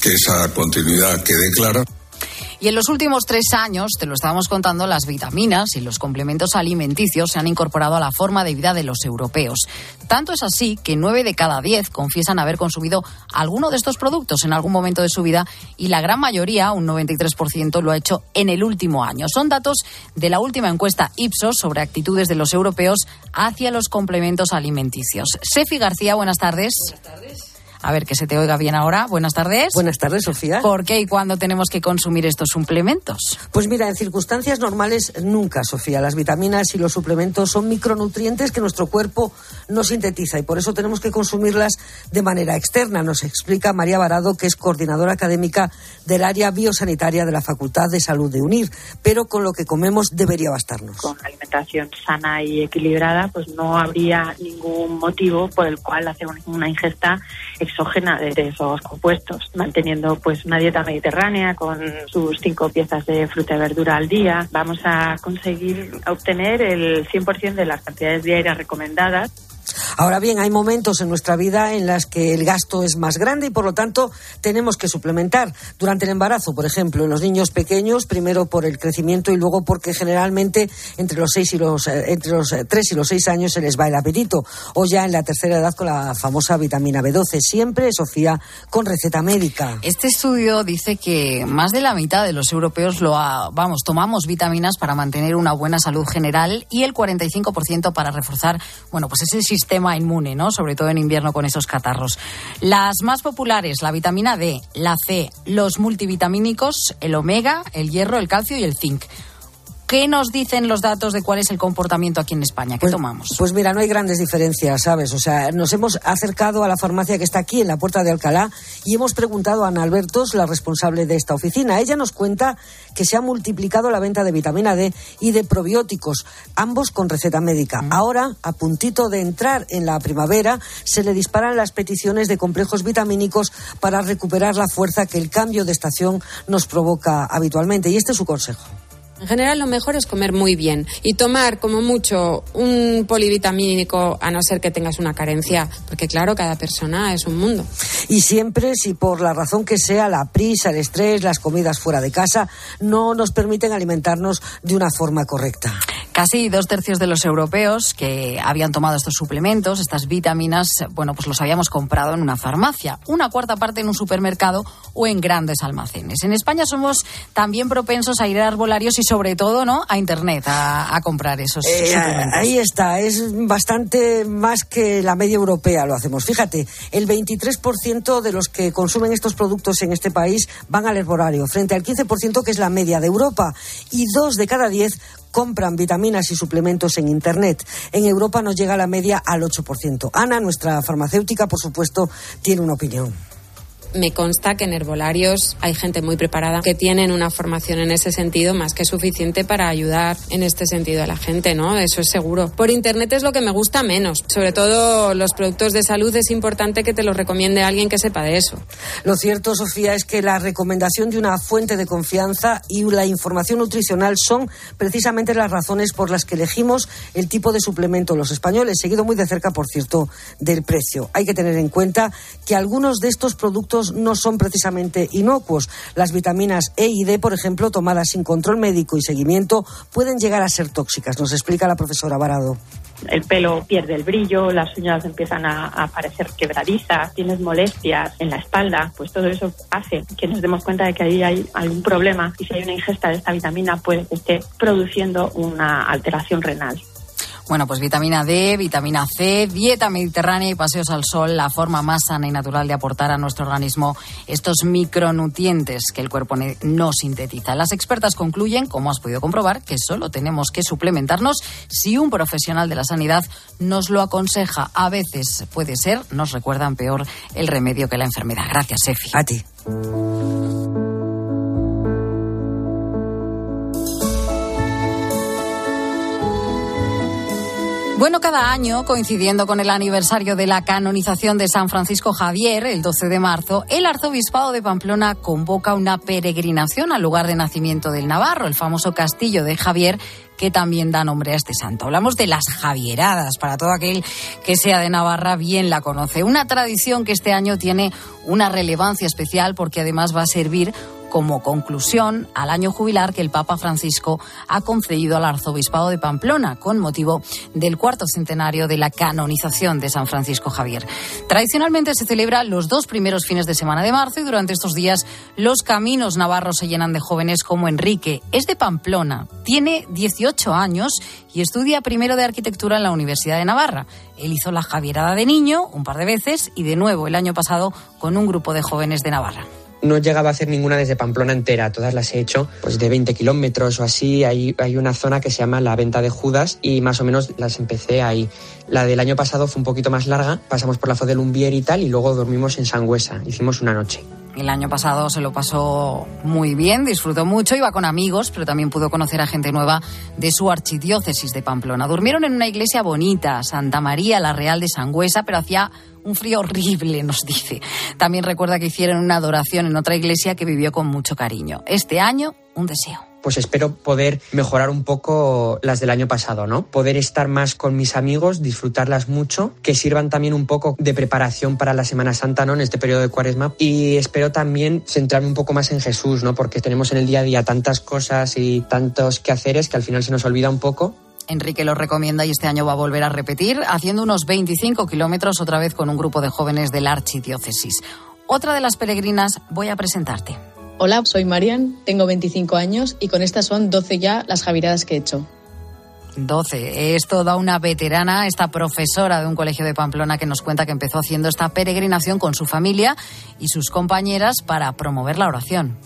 que esa continuidad quede clara. Y en los últimos tres años, te lo estábamos contando, las vitaminas y los complementos alimenticios se han incorporado a la forma de vida de los europeos. Tanto es así que nueve de cada diez confiesan haber consumido alguno de estos productos en algún momento de su vida y la gran mayoría, un 93%, lo ha hecho en el último año. Son datos de la última encuesta Ipsos sobre actitudes de los europeos hacia los complementos alimenticios. Sefi García, buenas tardes. Buenas tardes. A ver, que se te oiga bien ahora. Buenas tardes. Buenas tardes, Sofía. ¿Por qué y cuándo tenemos que consumir estos suplementos? Pues mira, en circunstancias normales nunca, Sofía. Las vitaminas y los suplementos son micronutrientes que nuestro cuerpo no sintetiza y por eso tenemos que consumirlas de manera externa. Nos explica María Varado, que es coordinadora académica del área biosanitaria de la Facultad de Salud de UNIR. Pero con lo que comemos debería bastarnos. Con alimentación sana y equilibrada, pues no habría ningún motivo por el cual hacer una ingesta exógena de esos compuestos, manteniendo pues una dieta mediterránea con sus cinco piezas de fruta y verdura al día. Vamos a conseguir obtener el 100% de las cantidades diarias recomendadas Ahora bien, hay momentos en nuestra vida en las que el gasto es más grande y por lo tanto tenemos que suplementar. Durante el embarazo, por ejemplo, en los niños pequeños, primero por el crecimiento y luego porque generalmente entre los seis y los eh, entre los eh, tres y los seis años se les va el apetito. O ya en la tercera edad con la famosa vitamina B12. Siempre, Sofía, con receta médica. Este estudio dice que más de la mitad de los europeos lo vamos, tomamos vitaminas para mantener una buena salud general y el 45% para reforzar, bueno, pues ese sistema inmune, ¿no? Sobre todo en invierno con esos catarros. Las más populares, la vitamina D, la C, los multivitamínicos, el omega, el hierro, el calcio y el zinc. ¿Qué nos dicen los datos de cuál es el comportamiento aquí en España? ¿Qué pues, tomamos? Pues mira, no hay grandes diferencias, ¿sabes? O sea, nos hemos acercado a la farmacia que está aquí en la puerta de Alcalá y hemos preguntado a Ana Albertos, la responsable de esta oficina. Ella nos cuenta que se ha multiplicado la venta de vitamina D y de probióticos, ambos con receta médica. Mm. Ahora, a puntito de entrar en la primavera, se le disparan las peticiones de complejos vitamínicos para recuperar la fuerza que el cambio de estación nos provoca habitualmente. Y este es su consejo. En general lo mejor es comer muy bien y tomar como mucho un polivitamínico a no ser que tengas una carencia, porque claro, cada persona es un mundo. Y siempre, si por la razón que sea, la prisa, el estrés, las comidas fuera de casa, no nos permiten alimentarnos de una forma correcta. Casi dos tercios de los europeos que habían tomado estos suplementos, estas vitaminas, bueno, pues los habíamos comprado en una farmacia, una cuarta parte en un supermercado o en grandes almacenes. En España somos también propensos a ir a arbolarios y sobre todo, ¿no?, a internet a, comprar esos eh, suplementos. Ahí está, es bastante más que la media europea lo hacemos. Fíjate, el 23% de los que consumen estos productos en este país van al herbolario, frente al 15% que es la media de Europa, y dos de cada diez compran vitaminas y suplementos en Internet. En Europa nos llega la media al 8%. Ana, nuestra farmacéutica, por supuesto, tiene una opinión. Me consta que en herbolarios hay gente muy preparada que tienen una formación en ese sentido más que suficiente para ayudar en este sentido a la gente, ¿no? Eso es seguro. Por internet es lo que me gusta menos. Sobre todo los productos de salud es importante que te los recomiende alguien que sepa de eso. Lo cierto, Sofía, es que la recomendación de una fuente de confianza y la información nutricional son precisamente las razones por las que elegimos el tipo de suplemento los españoles, seguido muy de cerca, por cierto, del precio. Hay que tener en cuenta que algunos de estos productos no son precisamente inocuos. Las vitaminas E y D, por ejemplo, tomadas sin control médico y seguimiento, pueden llegar a ser tóxicas. Nos explica la profesora Varado el pelo pierde el brillo, las uñas empiezan a, a, parecer quebradizas, tienes molestias en la espalda, pues todo eso hace que nos demos cuenta de que ahí hay algún problema y si hay una ingesta de esta vitamina puede que esté produciendo una alteración renal. Bueno, pues vitamina D, vitamina C, dieta mediterránea y paseos al sol, la forma más sana y natural de aportar a nuestro organismo estos micronutrientes que el cuerpo no sintetiza. Las expertas concluyen, como has podido comprobar, que solo tenemos que suplementarnos si un profesional de la sanidad nos lo aconseja. A veces puede ser, nos recuerdan peor el remedio que la enfermedad. Gracias, Efi. A ti. Bueno, cada año, coincidiendo con el aniversario de la canonización de San Francisco Javier, el 12 de marzo, el arzobispado de Pamplona convoca una peregrinación al lugar de nacimiento del Navarro, el famoso castillo de Javier, que también da nombre a este santo. Hablamos de las Javieradas, para todo aquel que sea de Navarra bien la conoce. Una tradición que este año tiene una relevancia especial porque además va a servir como conclusión al año jubilar que el Papa Francisco ha concedido al arzobispado de Pamplona con motivo del cuarto centenario de la canonización de San Francisco Javier. Tradicionalmente se celebra los dos primeros fines de semana de marzo y durante estos días los caminos navarros se llenan de jóvenes como Enrique. Es de Pamplona, tiene 18 años y estudia primero de arquitectura en la Universidad de Navarra. Él hizo la Javierada de niño un par de veces y de nuevo el año pasado con un grupo de jóvenes de Navarra no he llegado a hacer ninguna desde Pamplona entera, todas las he hecho pues de 20 kilómetros o así. Hay, hay una zona que se llama la Venta de Judas y más o menos las empecé ahí. La del año pasado fue un poquito más larga, pasamos por la Foz del Lumbier y tal y luego dormimos en Sangüesa, hicimos una noche. El año pasado se lo pasó muy bien, disfrutó mucho, iba con amigos, pero también pudo conocer a gente nueva de su archidiócesis de Pamplona. Durmieron en una iglesia bonita, Santa María la Real de Sangüesa, pero hacía un frío horrible, nos dice. También recuerda que hicieron una adoración en otra iglesia que vivió con mucho cariño. Este año, un deseo pues espero poder mejorar un poco las del año pasado, ¿no? Poder estar más con mis amigos, disfrutarlas mucho, que sirvan también un poco de preparación para la Semana Santa, ¿no? En este periodo de Cuaresma. Y espero también centrarme un poco más en Jesús, ¿no? Porque tenemos en el día a día tantas cosas y tantos quehaceres que al final se nos olvida un poco Enrique lo recomienda y este año va a volver a repetir, haciendo unos 25 kilómetros otra vez con un grupo de jóvenes de la archidiócesis. Otra de las peregrinas voy a presentarte. Hola, soy Marian, tengo 25 años y con estas son 12 ya las javiradas que he hecho. 12. Esto da una veterana, esta profesora de un colegio de Pamplona que nos cuenta que empezó haciendo esta peregrinación con su familia y sus compañeras para promover la oración.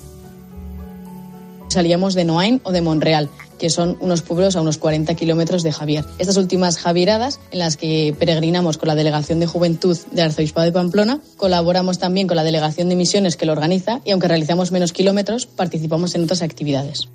Salíamos de Noain o de Monreal que son unos pueblos a unos 40 kilómetros de Javier. Estas últimas Javieradas, en las que peregrinamos con la Delegación de Juventud del Arzobispado de Pamplona, colaboramos también con la Delegación de Misiones que lo organiza y aunque realizamos menos kilómetros, participamos en otras actividades.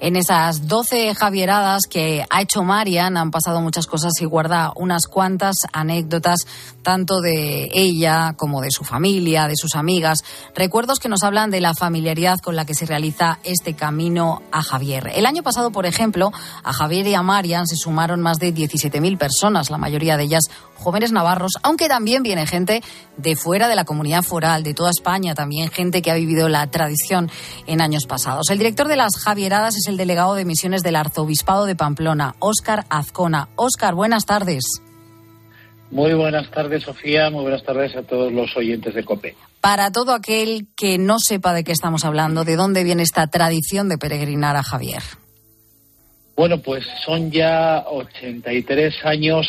En esas 12 Javieradas que ha hecho Marian han pasado muchas cosas y guarda unas cuantas anécdotas, tanto de ella como de su familia, de sus amigas, recuerdos que nos hablan de la familiaridad con la que se realiza este camino a Javier. El año pasado, por ejemplo, a Javier y a Marian se sumaron más de 17.000 personas, la mayoría de ellas jóvenes navarros, aunque también viene gente de fuera de la comunidad foral, de toda España, también gente que ha vivido la tradición en años pasados. El director de las Javieradas es el delegado de misiones del Arzobispado de Pamplona, Óscar Azcona. Óscar, buenas tardes. Muy buenas tardes, Sofía. Muy buenas tardes a todos los oyentes de COPE. Para todo aquel que no sepa de qué estamos hablando, ¿de dónde viene esta tradición de peregrinar a Javier? Bueno, pues son ya 83 años,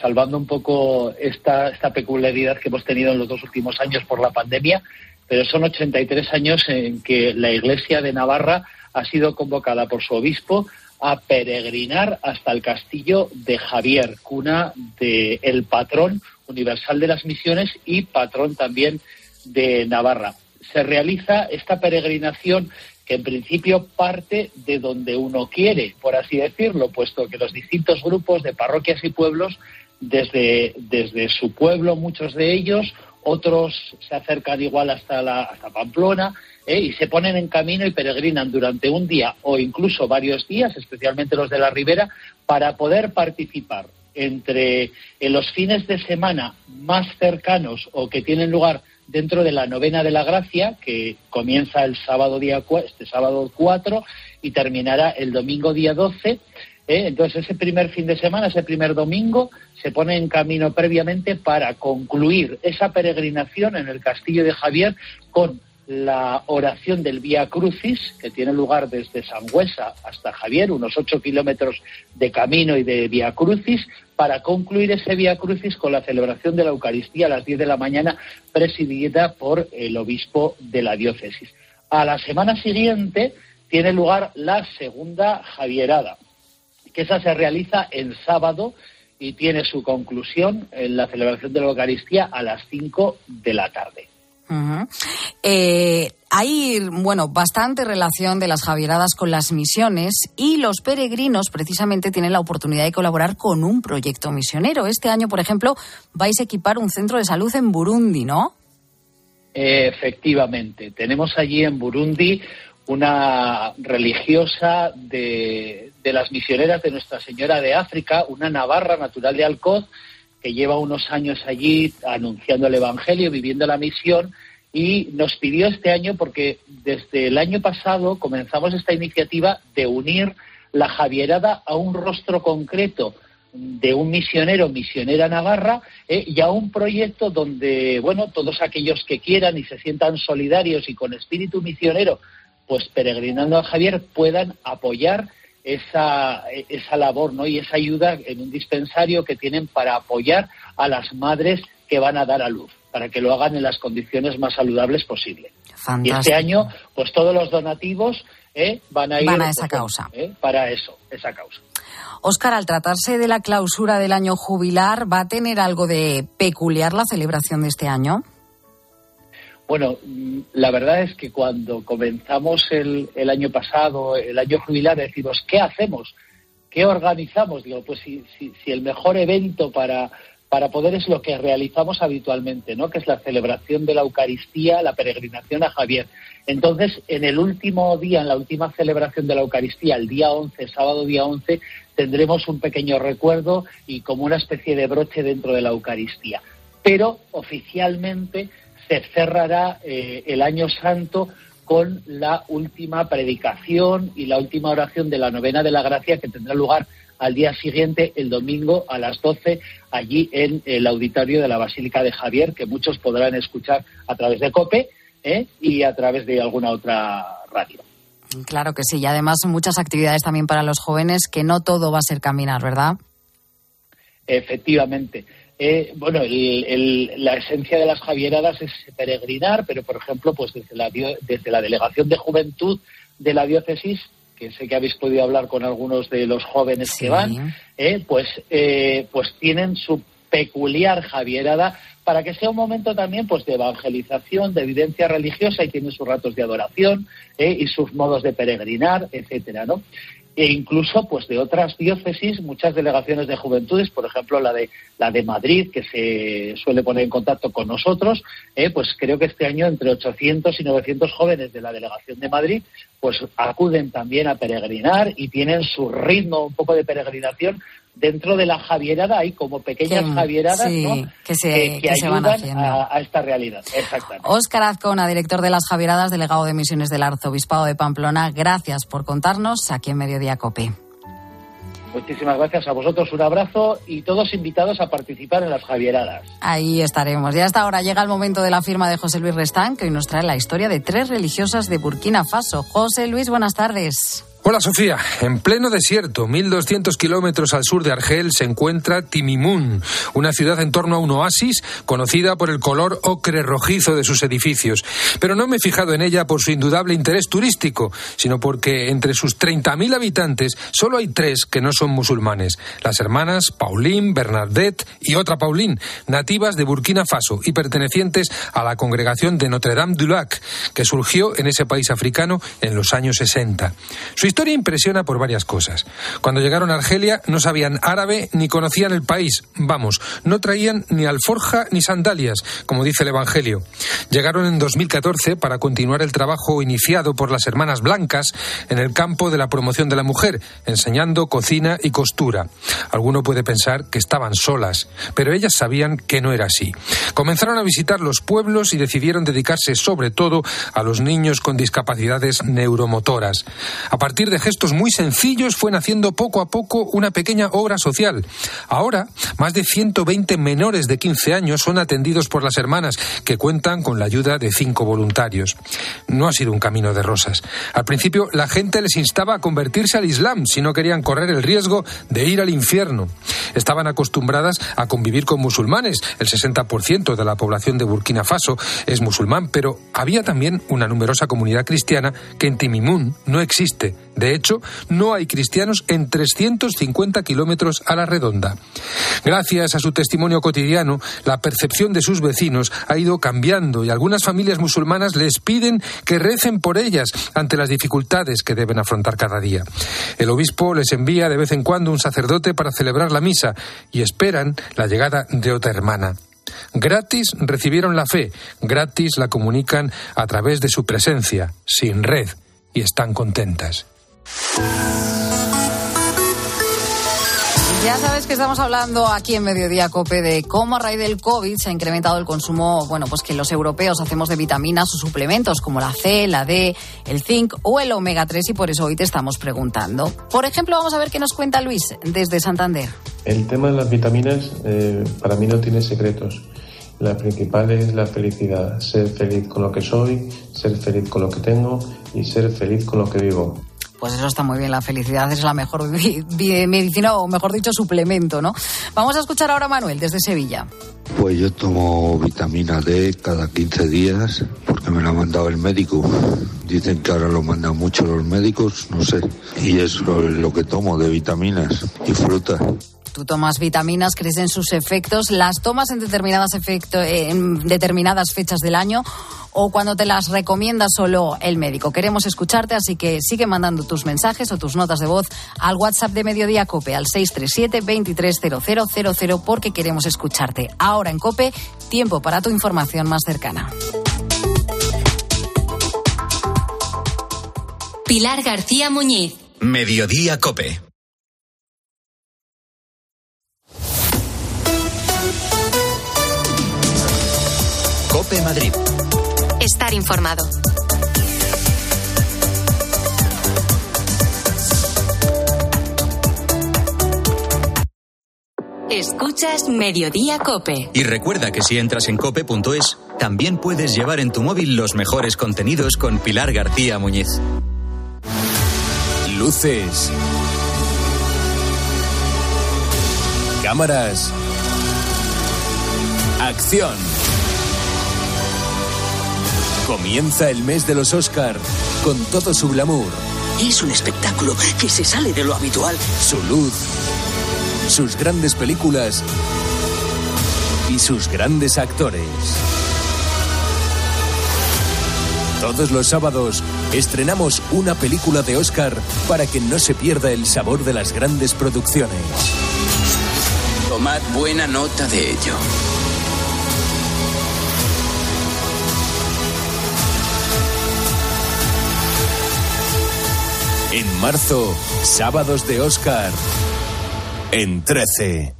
salvando un poco esta, esta peculiaridad que hemos tenido en los dos últimos años por la pandemia, pero son 83 años en que la Iglesia de Navarra ha sido convocada por su obispo a peregrinar hasta el castillo de Javier, cuna del patrón universal de las misiones y patrón también de Navarra. Se realiza esta peregrinación que en principio parte de donde uno quiere, por así decirlo, puesto que los distintos grupos de parroquias y pueblos, desde, desde su pueblo, muchos de ellos, otros se acercan igual hasta, la, hasta Pamplona ¿eh? y se ponen en camino y peregrinan durante un día o incluso varios días, especialmente los de la Ribera, para poder participar entre en los fines de semana más cercanos o que tienen lugar dentro de la novena de la gracia, que comienza el sábado día este sábado 4 y terminará el domingo día 12. ¿eh? Entonces ese primer fin de semana, ese primer domingo, se pone en camino previamente para concluir esa peregrinación en el castillo de Javier con la oración del Vía Crucis, que tiene lugar desde Sangüesa hasta Javier, unos ocho kilómetros de camino y de Vía Crucis, para concluir ese Vía Crucis con la celebración de la Eucaristía a las diez de la mañana, presidida por el obispo de la diócesis. A la semana siguiente tiene lugar la segunda Javierada, que esa se realiza en sábado y tiene su conclusión en la celebración de la Eucaristía a las cinco de la tarde. Eh, hay, bueno, bastante relación de las Javieradas con las misiones y los peregrinos precisamente tienen la oportunidad de colaborar con un proyecto misionero. Este año, por ejemplo, vais a equipar un centro de salud en Burundi, ¿no? Efectivamente, tenemos allí en Burundi una religiosa de, de, las misioneras de Nuestra Señora de África, una navarra natural de Alcoz, que lleva unos años allí anunciando el Evangelio, viviendo la misión, y nos pidió este año, porque desde el año pasado comenzamos esta iniciativa de unir la Javierada a un rostro concreto de un misionero, misionera navarra, eh, y a un proyecto donde, bueno, todos aquellos que quieran y se sientan solidarios y con espíritu misionero, pues peregrinando a Javier, puedan apoyar esa, esa labor ¿no? y esa ayuda en un dispensario que tienen para apoyar a las madres que van a dar a luz, para que lo hagan en las condiciones más saludables posibles. Y este año, pues todos los donativos ¿eh? van a ir a esa causa. ¿eh? para eso, esa causa. Óscar, al tratarse de la clausura del año jubilar, ¿va a tener algo de peculiar la celebración de este año? Bueno, la verdad es que cuando comenzamos el, el año pasado, el año jubilar, decimos, ¿qué hacemos? ¿Qué organizamos? Digo, pues si, si, el mejor evento para, para poder es lo que realizamos habitualmente, ¿no? que es la celebración de la Eucaristía, la peregrinación a Javier. Entonces, en el último día, en la última celebración de la Eucaristía, el día 11, sábado día 11, tendremos un pequeño recuerdo y como una especie de broche dentro de la Eucaristía. Pero oficialmente se cerrará eh, el año santo con la última predicación y la última oración de la novena de la gracia que tendrá lugar al día siguiente, el domingo a las 12, allí en el auditorio de la Basílica de Javier, que muchos podrán escuchar a través de COPE ¿eh? y a través de alguna otra radio. Claro que sí, y además muchas actividades también para los jóvenes, que no todo va a ser caminar, ¿verdad? Efectivamente. Eh, bueno, la esencia de las Javieradas es peregrinar, pero por ejemplo, pues desde la, desde la Delegación de Juventud de la Diócesis, que sé que habéis podido hablar con algunos de los jóvenes que van, eh, pues, eh, pues tienen su peculiar Javierada para que sea un momento también pues de evangelización, de evidencia religiosa y tienen sus ratos de adoración y sus modos de peregrinar, etcétera, ¿no? E incluso pues de otras diócesis, muchas delegaciones de juventudes, por ejemplo la de la de Madrid, que se suele poner en contacto con nosotros, eh, pues creo que este año entre 800 y 900 jóvenes de la delegación de Madrid pues acuden también a peregrinar y tienen su ritmo un poco de peregrinación dentro de la Javierada hay como pequeñas Que- Javieradas sí, ¿no? que se- que se van ayudan a, a esta realidad. Exactamente. Óscar Azcona, director de las Javieradas, delegado de misiones del Arzobispado de Pamplona, gracias por contarnos aquí en Mediodía Cope. Muchísimas gracias a vosotros, un abrazo y todos invitados a participar en las Javieradas. Ahí estaremos. Y hasta ahora llega el momento de la firma de José Luis Restán, que hoy nos trae la historia de tres religiosas de Burkina Faso. José Luis, buenas tardes. Hola Sofía, en pleno desierto, 1200 kilómetros al sur de Argel, se encuentra Timimun, una ciudad en torno a un oasis conocida por el color ocre rojizo de sus edificios. Pero no me he fijado en ella por su indudable interés turístico, sino porque entre sus 30.000 habitantes solo hay tres que no son musulmanes: las hermanas Pauline, Bernadette y otra Pauline, nativas de Burkina Faso y pertenecientes a la congregación de Notre Dame du Lac, que surgió en ese país africano en los años 60. Su historia impresiona por varias cosas. Cuando llegaron a Argelia no sabían árabe ni conocían el país. Vamos, no traían ni alforja ni sandalias, como dice el Evangelio. Llegaron en 2014 para continuar el trabajo iniciado por las hermanas blancas en el campo de la promoción de la mujer, enseñando cocina y costura. Alguno puede pensar que estaban solas, pero ellas sabían que no era así. Comenzaron a visitar los pueblos y decidieron dedicarse sobre todo a los niños con discapacidades neuromotoras. A partir de gestos muy sencillos fue naciendo poco a poco una pequeña obra social. Ahora, más de 120 menores de 15 años son atendidos por las hermanas, que cuentan con la ayuda de cinco voluntarios. No ha sido un camino de rosas. Al principio, la gente les instaba a convertirse al Islam si no querían correr el riesgo de ir al infierno. Estaban acostumbradas a convivir con musulmanes. El 60% de la población de Burkina Faso es musulmán, pero había también una numerosa comunidad cristiana que en Timimun no existe. De hecho, no hay cristianos en 350 kilómetros a la redonda. Gracias a su testimonio cotidiano, la percepción de sus vecinos ha ido cambiando y algunas familias musulmanas les piden que recen por ellas ante las dificultades que deben afrontar cada día. El obispo les envía de vez en cuando un sacerdote para celebrar la misa y esperan la llegada de otra hermana. Gratis recibieron la fe, gratis la comunican a través de su presencia, sin red, y están contentas. Ya sabes que estamos hablando aquí en Mediodía Cope de cómo a raíz del COVID se ha incrementado el consumo, bueno, pues que los europeos hacemos de vitaminas o suplementos como la C, la D, el zinc o el omega 3 y por eso hoy te estamos preguntando. Por ejemplo, vamos a ver qué nos cuenta Luis desde Santander. El tema de las vitaminas eh, para mí no tiene secretos. La principal es la felicidad, ser feliz con lo que soy, ser feliz con lo que tengo y ser feliz con lo que vivo. Pues eso está muy bien, la felicidad es la mejor medicina o mejor dicho suplemento, ¿no? Vamos a escuchar ahora a Manuel desde Sevilla. Pues yo tomo vitamina D cada 15 días porque me lo ha mandado el médico. Dicen que ahora lo mandan mucho los médicos, no sé. Y eso es lo que tomo de vitaminas y fruta. Tú tomas vitaminas, crees en sus efectos, las tomas en determinadas, efecto- en determinadas fechas del año o cuando te las recomienda solo el médico. Queremos escucharte, así que sigue mandando tus mensajes o tus notas de voz al WhatsApp de Mediodía Cope al 637-230000 porque queremos escucharte. Ahora en Cope, tiempo para tu información más cercana. Pilar García Muñiz. Mediodía Cope. Cope Madrid. Estar informado. Escuchas Mediodía Cope. Y recuerda que si entras en cope.es, también puedes llevar en tu móvil los mejores contenidos con Pilar García Muñiz. Luces. Cámaras. Acción. Comienza el mes de los Oscar con todo su glamour, Es un espectáculo que se sale de lo habitual. su luz, sus grandes películas y sus grandes actores. Todos los sábados estrenamos una película de Oscar para que no se pierda el sabor de las grandes producciones. Tomad buena nota de ello. En marzo, sábados de Oscar. en 13.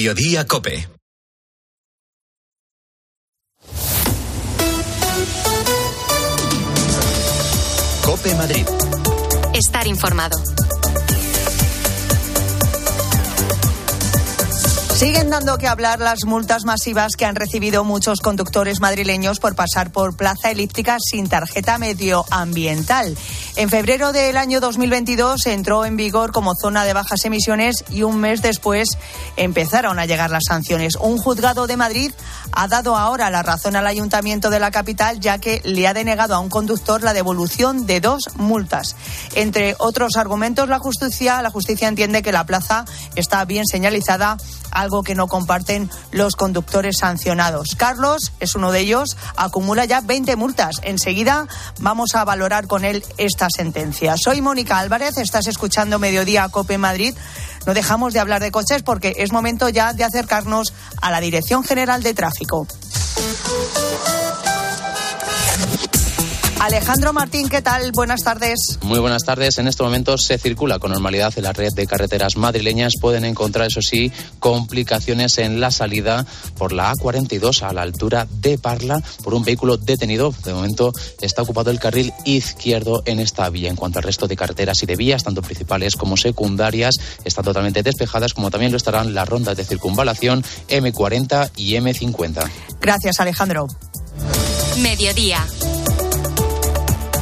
Mediodía Cope. Cope Madrid. Estar informado. Siguen dando que hablar las multas masivas que han recibido muchos conductores madrileños por pasar por Plaza Elíptica sin tarjeta medioambiental. En febrero del año 2022 entró en vigor como zona de bajas emisiones y un mes después empezaron a llegar las sanciones. Un juzgado de Madrid ha dado ahora la razón al ayuntamiento de la capital ya que le ha denegado a un conductor la devolución de dos multas. Entre otros argumentos, la justicia, la justicia entiende que la plaza está bien señalizada algo que no comparten los conductores sancionados. Carlos es uno de ellos, acumula ya 20 multas. Enseguida vamos a valorar con él sentencia. Soy Mónica Álvarez, estás escuchando Mediodía Cope Madrid. No dejamos de hablar de coches porque es momento ya de acercarnos a la Dirección General de Tráfico. Alejandro Martín, ¿qué tal? Buenas tardes. Muy buenas tardes. En este momento se circula con normalidad en la red de carreteras madrileñas. Pueden encontrar, eso sí, complicaciones en la salida por la A42 a la altura de Parla por un vehículo detenido. De momento está ocupado el carril izquierdo en esta vía. En cuanto al resto de carreteras y de vías, tanto principales como secundarias, están totalmente despejadas, como también lo estarán las rondas de circunvalación M40 y M50. Gracias, Alejandro. Mediodía.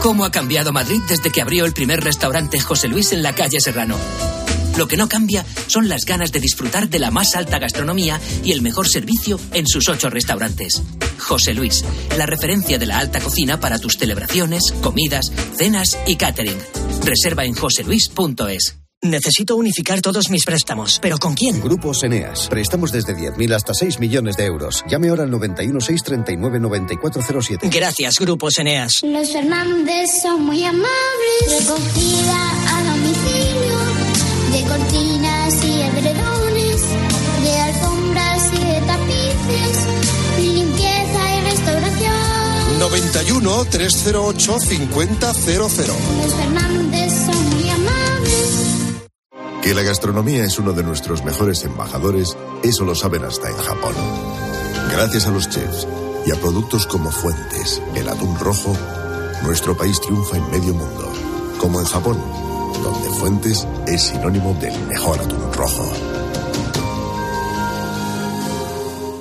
¿Cómo ha cambiado Madrid desde que abrió el primer restaurante José Luis en la calle Serrano? Lo que no cambia son las ganas de disfrutar de la más alta gastronomía y el mejor servicio en sus ocho restaurantes. José Luis, la referencia de la alta cocina para tus celebraciones, comidas, cenas y catering. Reserva en joseluis.es. Necesito unificar todos mis préstamos, pero ¿con quién? Grupos Eneas. Préstamos desde 10.000 hasta 6 millones de euros. Llame ahora al 91 639 9407. Gracias, Grupos Eneas. Los Fernández son muy amables. Recogida a domicilio de cortinas y edredones, de alfombras y de tapices, limpieza y restauración. 91 308 5000. Los Fernández son muy amables. Que la gastronomía es uno de nuestros mejores embajadores, eso lo saben hasta en Japón. Gracias a los chefs y a productos como Fuentes, el atún rojo, nuestro país triunfa en medio mundo. Como en Japón, donde Fuentes es sinónimo del mejor atún rojo.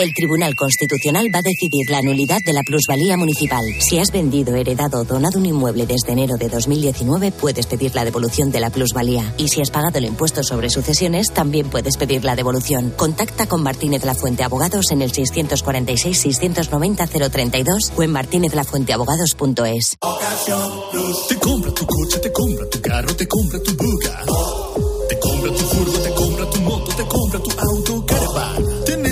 El Tribunal Constitucional va a decidir la nulidad de la plusvalía municipal. Si has vendido, heredado o donado un inmueble desde enero de 2019, puedes pedir la devolución de la plusvalía. Y si has pagado el impuesto sobre sucesiones, también puedes pedir la devolución. Contacta con Martínez La Fuente Abogados en el 646-690-032 o en martinezlafuenteabogados.es. Te compra tu coche, te compra tu carro, te compra tu buga. Te compra tu furgo, te compra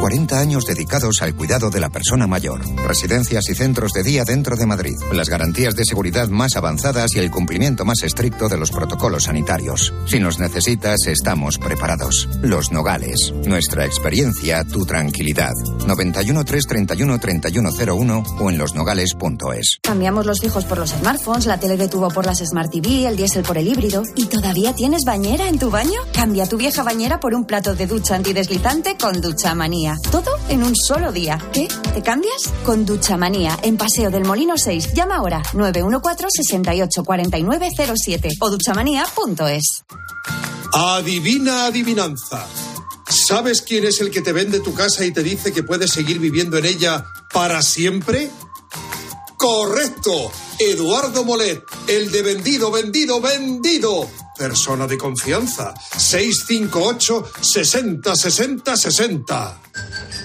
40 años dedicados al cuidado de la persona mayor. Residencias y centros de día dentro de Madrid. Las garantías de seguridad más avanzadas y el cumplimiento más estricto de los protocolos sanitarios. Si nos necesitas, estamos preparados. Los Nogales. Nuestra experiencia, tu tranquilidad. 91 331 3101 o en losnogales.es. Cambiamos los fijos por los smartphones, la tele de tubo por las Smart TV, el diésel por el híbrido. ¿Y todavía tienes bañera en tu baño? Cambia tu vieja bañera por un plato de ducha antideslizante con Todo en un solo día. ¿Qué? ¿Te cambias? Con Duchamanía, en Paseo del Molino 6. Llama ahora 914 68 4907 o duchamanía.es. Adivina adivinanza. ¿Sabes quién es el que te vende tu casa y te dice que puedes seguir viviendo en ella para siempre? Correcto. Eduardo Molet, el de vendido, vendido, vendido. Persona de confianza. 658 60 60 60.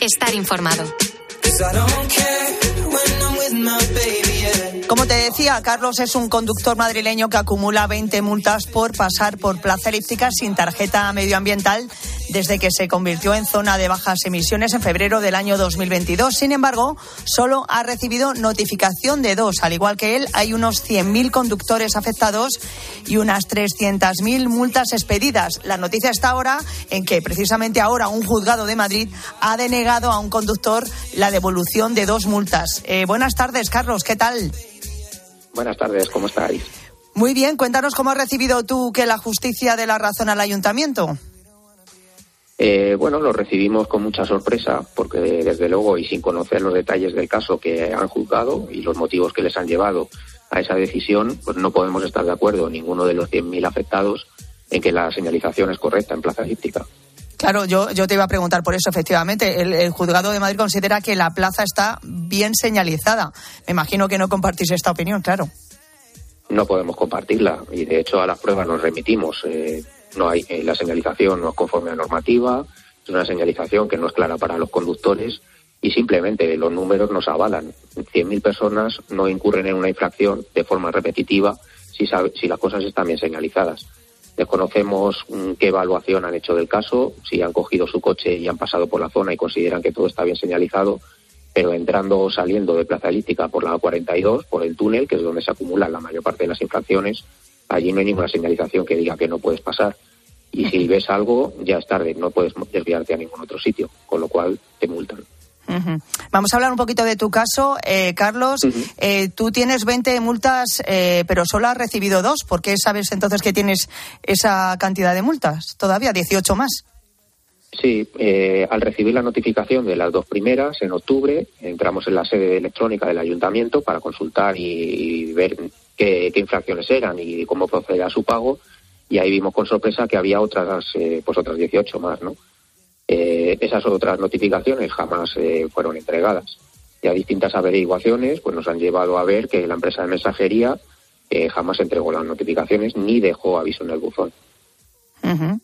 Estar informado. Como te decía, Carlos es un conductor madrileño que acumula 20 multas por pasar por plaza elíptica sin tarjeta medioambiental desde que se convirtió en zona de bajas emisiones en febrero del año 2022. Sin embargo, solo ha recibido notificación de dos. Al igual que él, hay unos 100.000 conductores afectados y unas 300.000 multas expedidas. La noticia está ahora en que precisamente ahora un juzgado de Madrid ha denegado a un conductor la devolución de dos multas. Eh, buenas tardes, Carlos. ¿Qué tal? Buenas tardes, ¿cómo estáis? Muy bien, cuéntanos cómo has recibido tú que la justicia dé la razón al ayuntamiento. Eh, bueno, lo recibimos con mucha sorpresa porque desde luego y sin conocer los detalles del caso que han juzgado y los motivos que les han llevado a esa decisión, pues no podemos estar de acuerdo ninguno de los 100.000 afectados en que la señalización es correcta en Plaza Elíptica. Claro, yo, yo te iba a preguntar por eso, efectivamente. El, el, juzgado de Madrid considera que la plaza está bien señalizada. Me imagino que no compartís esta opinión, claro. No podemos compartirla y, de hecho, a las pruebas nos remitimos. Eh, no hay eh, la señalización no es conforme a normativa, es una señalización que no es clara para los conductores y simplemente los números nos avalan. 100.000 personas no incurren en una infracción de forma repetitiva si, sabe, si las cosas están bien señalizadas. Desconocemos mm, qué evaluación han hecho del caso, si han cogido su coche y han pasado por la zona y consideran que todo está bien señalizado, pero entrando o saliendo de Plaza Elíptica por la 42, por el túnel, que es donde se acumulan la mayor parte de las infracciones, allí no hay ninguna señalización que diga que no puedes pasar. Y si ves algo, ya es tarde, no puedes desviarte a ningún otro sitio, con lo cual te multan. Uh -huh. Vamos a hablar un poquito de tu caso, eh, Carlos. Uh -huh. eh, tú tienes 20 multas, eh, pero solo has recibido dos. ¿Por qué sabes entonces que tienes esa cantidad de multas? Todavía 18 más. Sí, eh, al recibir la notificación de las dos primeras, en octubre, entramos en la sede electrónica del ayuntamiento para consultar y, y ver qué, qué, infracciones eran y cómo proceder a su pago. Y ahí vimos con sorpresa que había otras, eh, pues otras 18 más, ¿no? Eh, esas otras notificaciones jamás eh, fueron entregadas. Y a distintas averiguaciones pues nos han llevado a ver que la empresa de mensajería eh, jamás entregó las notificaciones ni dejó aviso en el buzón. Uh -huh.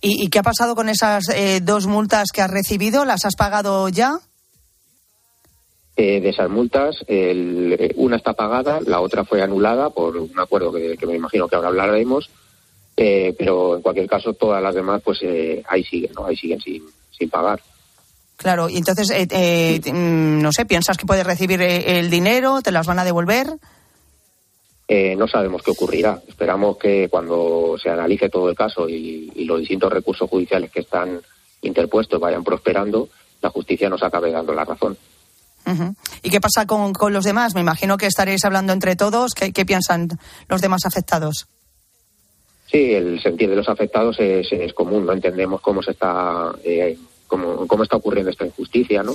¿Y, ¿Y, qué ha pasado con esas eh, dos multas que has recibido? ¿Las has pagado ya? Eh, de esas multas, el, una está pagada, la otra fue anulada por un acuerdo que, que me imagino que ahora hablaremos, eh, pero en cualquier caso todas las demás pues eh, ahí siguen, ¿no? Ahí siguen sin, sin pagar. Claro, y entonces, eh, eh, no sé, ¿piensas que puedes recibir eh, el dinero? ¿Te las van a devolver? Eh, no sabemos qué ocurrirá. Esperamos que cuando se analice todo el caso y, y, los distintos recursos judiciales que están interpuestos vayan prosperando, la justicia nos acabe dando la razón. Uh -huh. ¿Y qué pasa con, con, los demás? Me imagino que estaréis hablando entre todos. ¿Qué, qué piensan los demás afectados? Sí, el sentir de los afectados es, es común. No entendemos cómo se está, eh, cómo, cómo está ocurriendo esta injusticia, ¿no?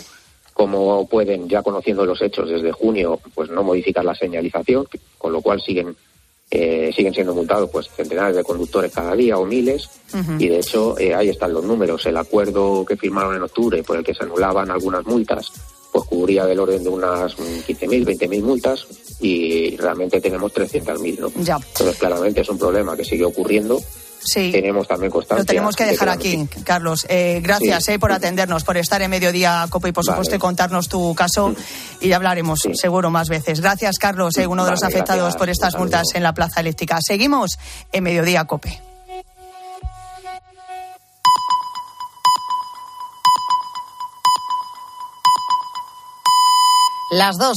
Cómo pueden, ya conociendo los hechos desde junio, pues no modificar la señalización, con lo cual siguen Eh, siguen siendo multados pues centenares de conductores cada día o miles y de hecho eh, ahí están los números. El acuerdo que firmaron en octubre por el que se anulaban algunas multas pues cubría del orden de unas 15.000, 20.000 multas y realmente tenemos 300.000. ¿no? Ya. Entonces claramente es un problema que sigue ocurriendo. Sí. Tenemos también constancia. Lo tenemos que de dejar aquí, Carlos. Eh, gracias Sí. eh, por atendernos, por estar en Mediodía Copa y por supuesto Vale. contarnos tu caso y hablaremos seguro más veces. Gracias, Carlos, eh, uno de los afectados gracias. por estas multas en la Plaza Eléctrica. Seguimos en Mediodía Cope. Las dos.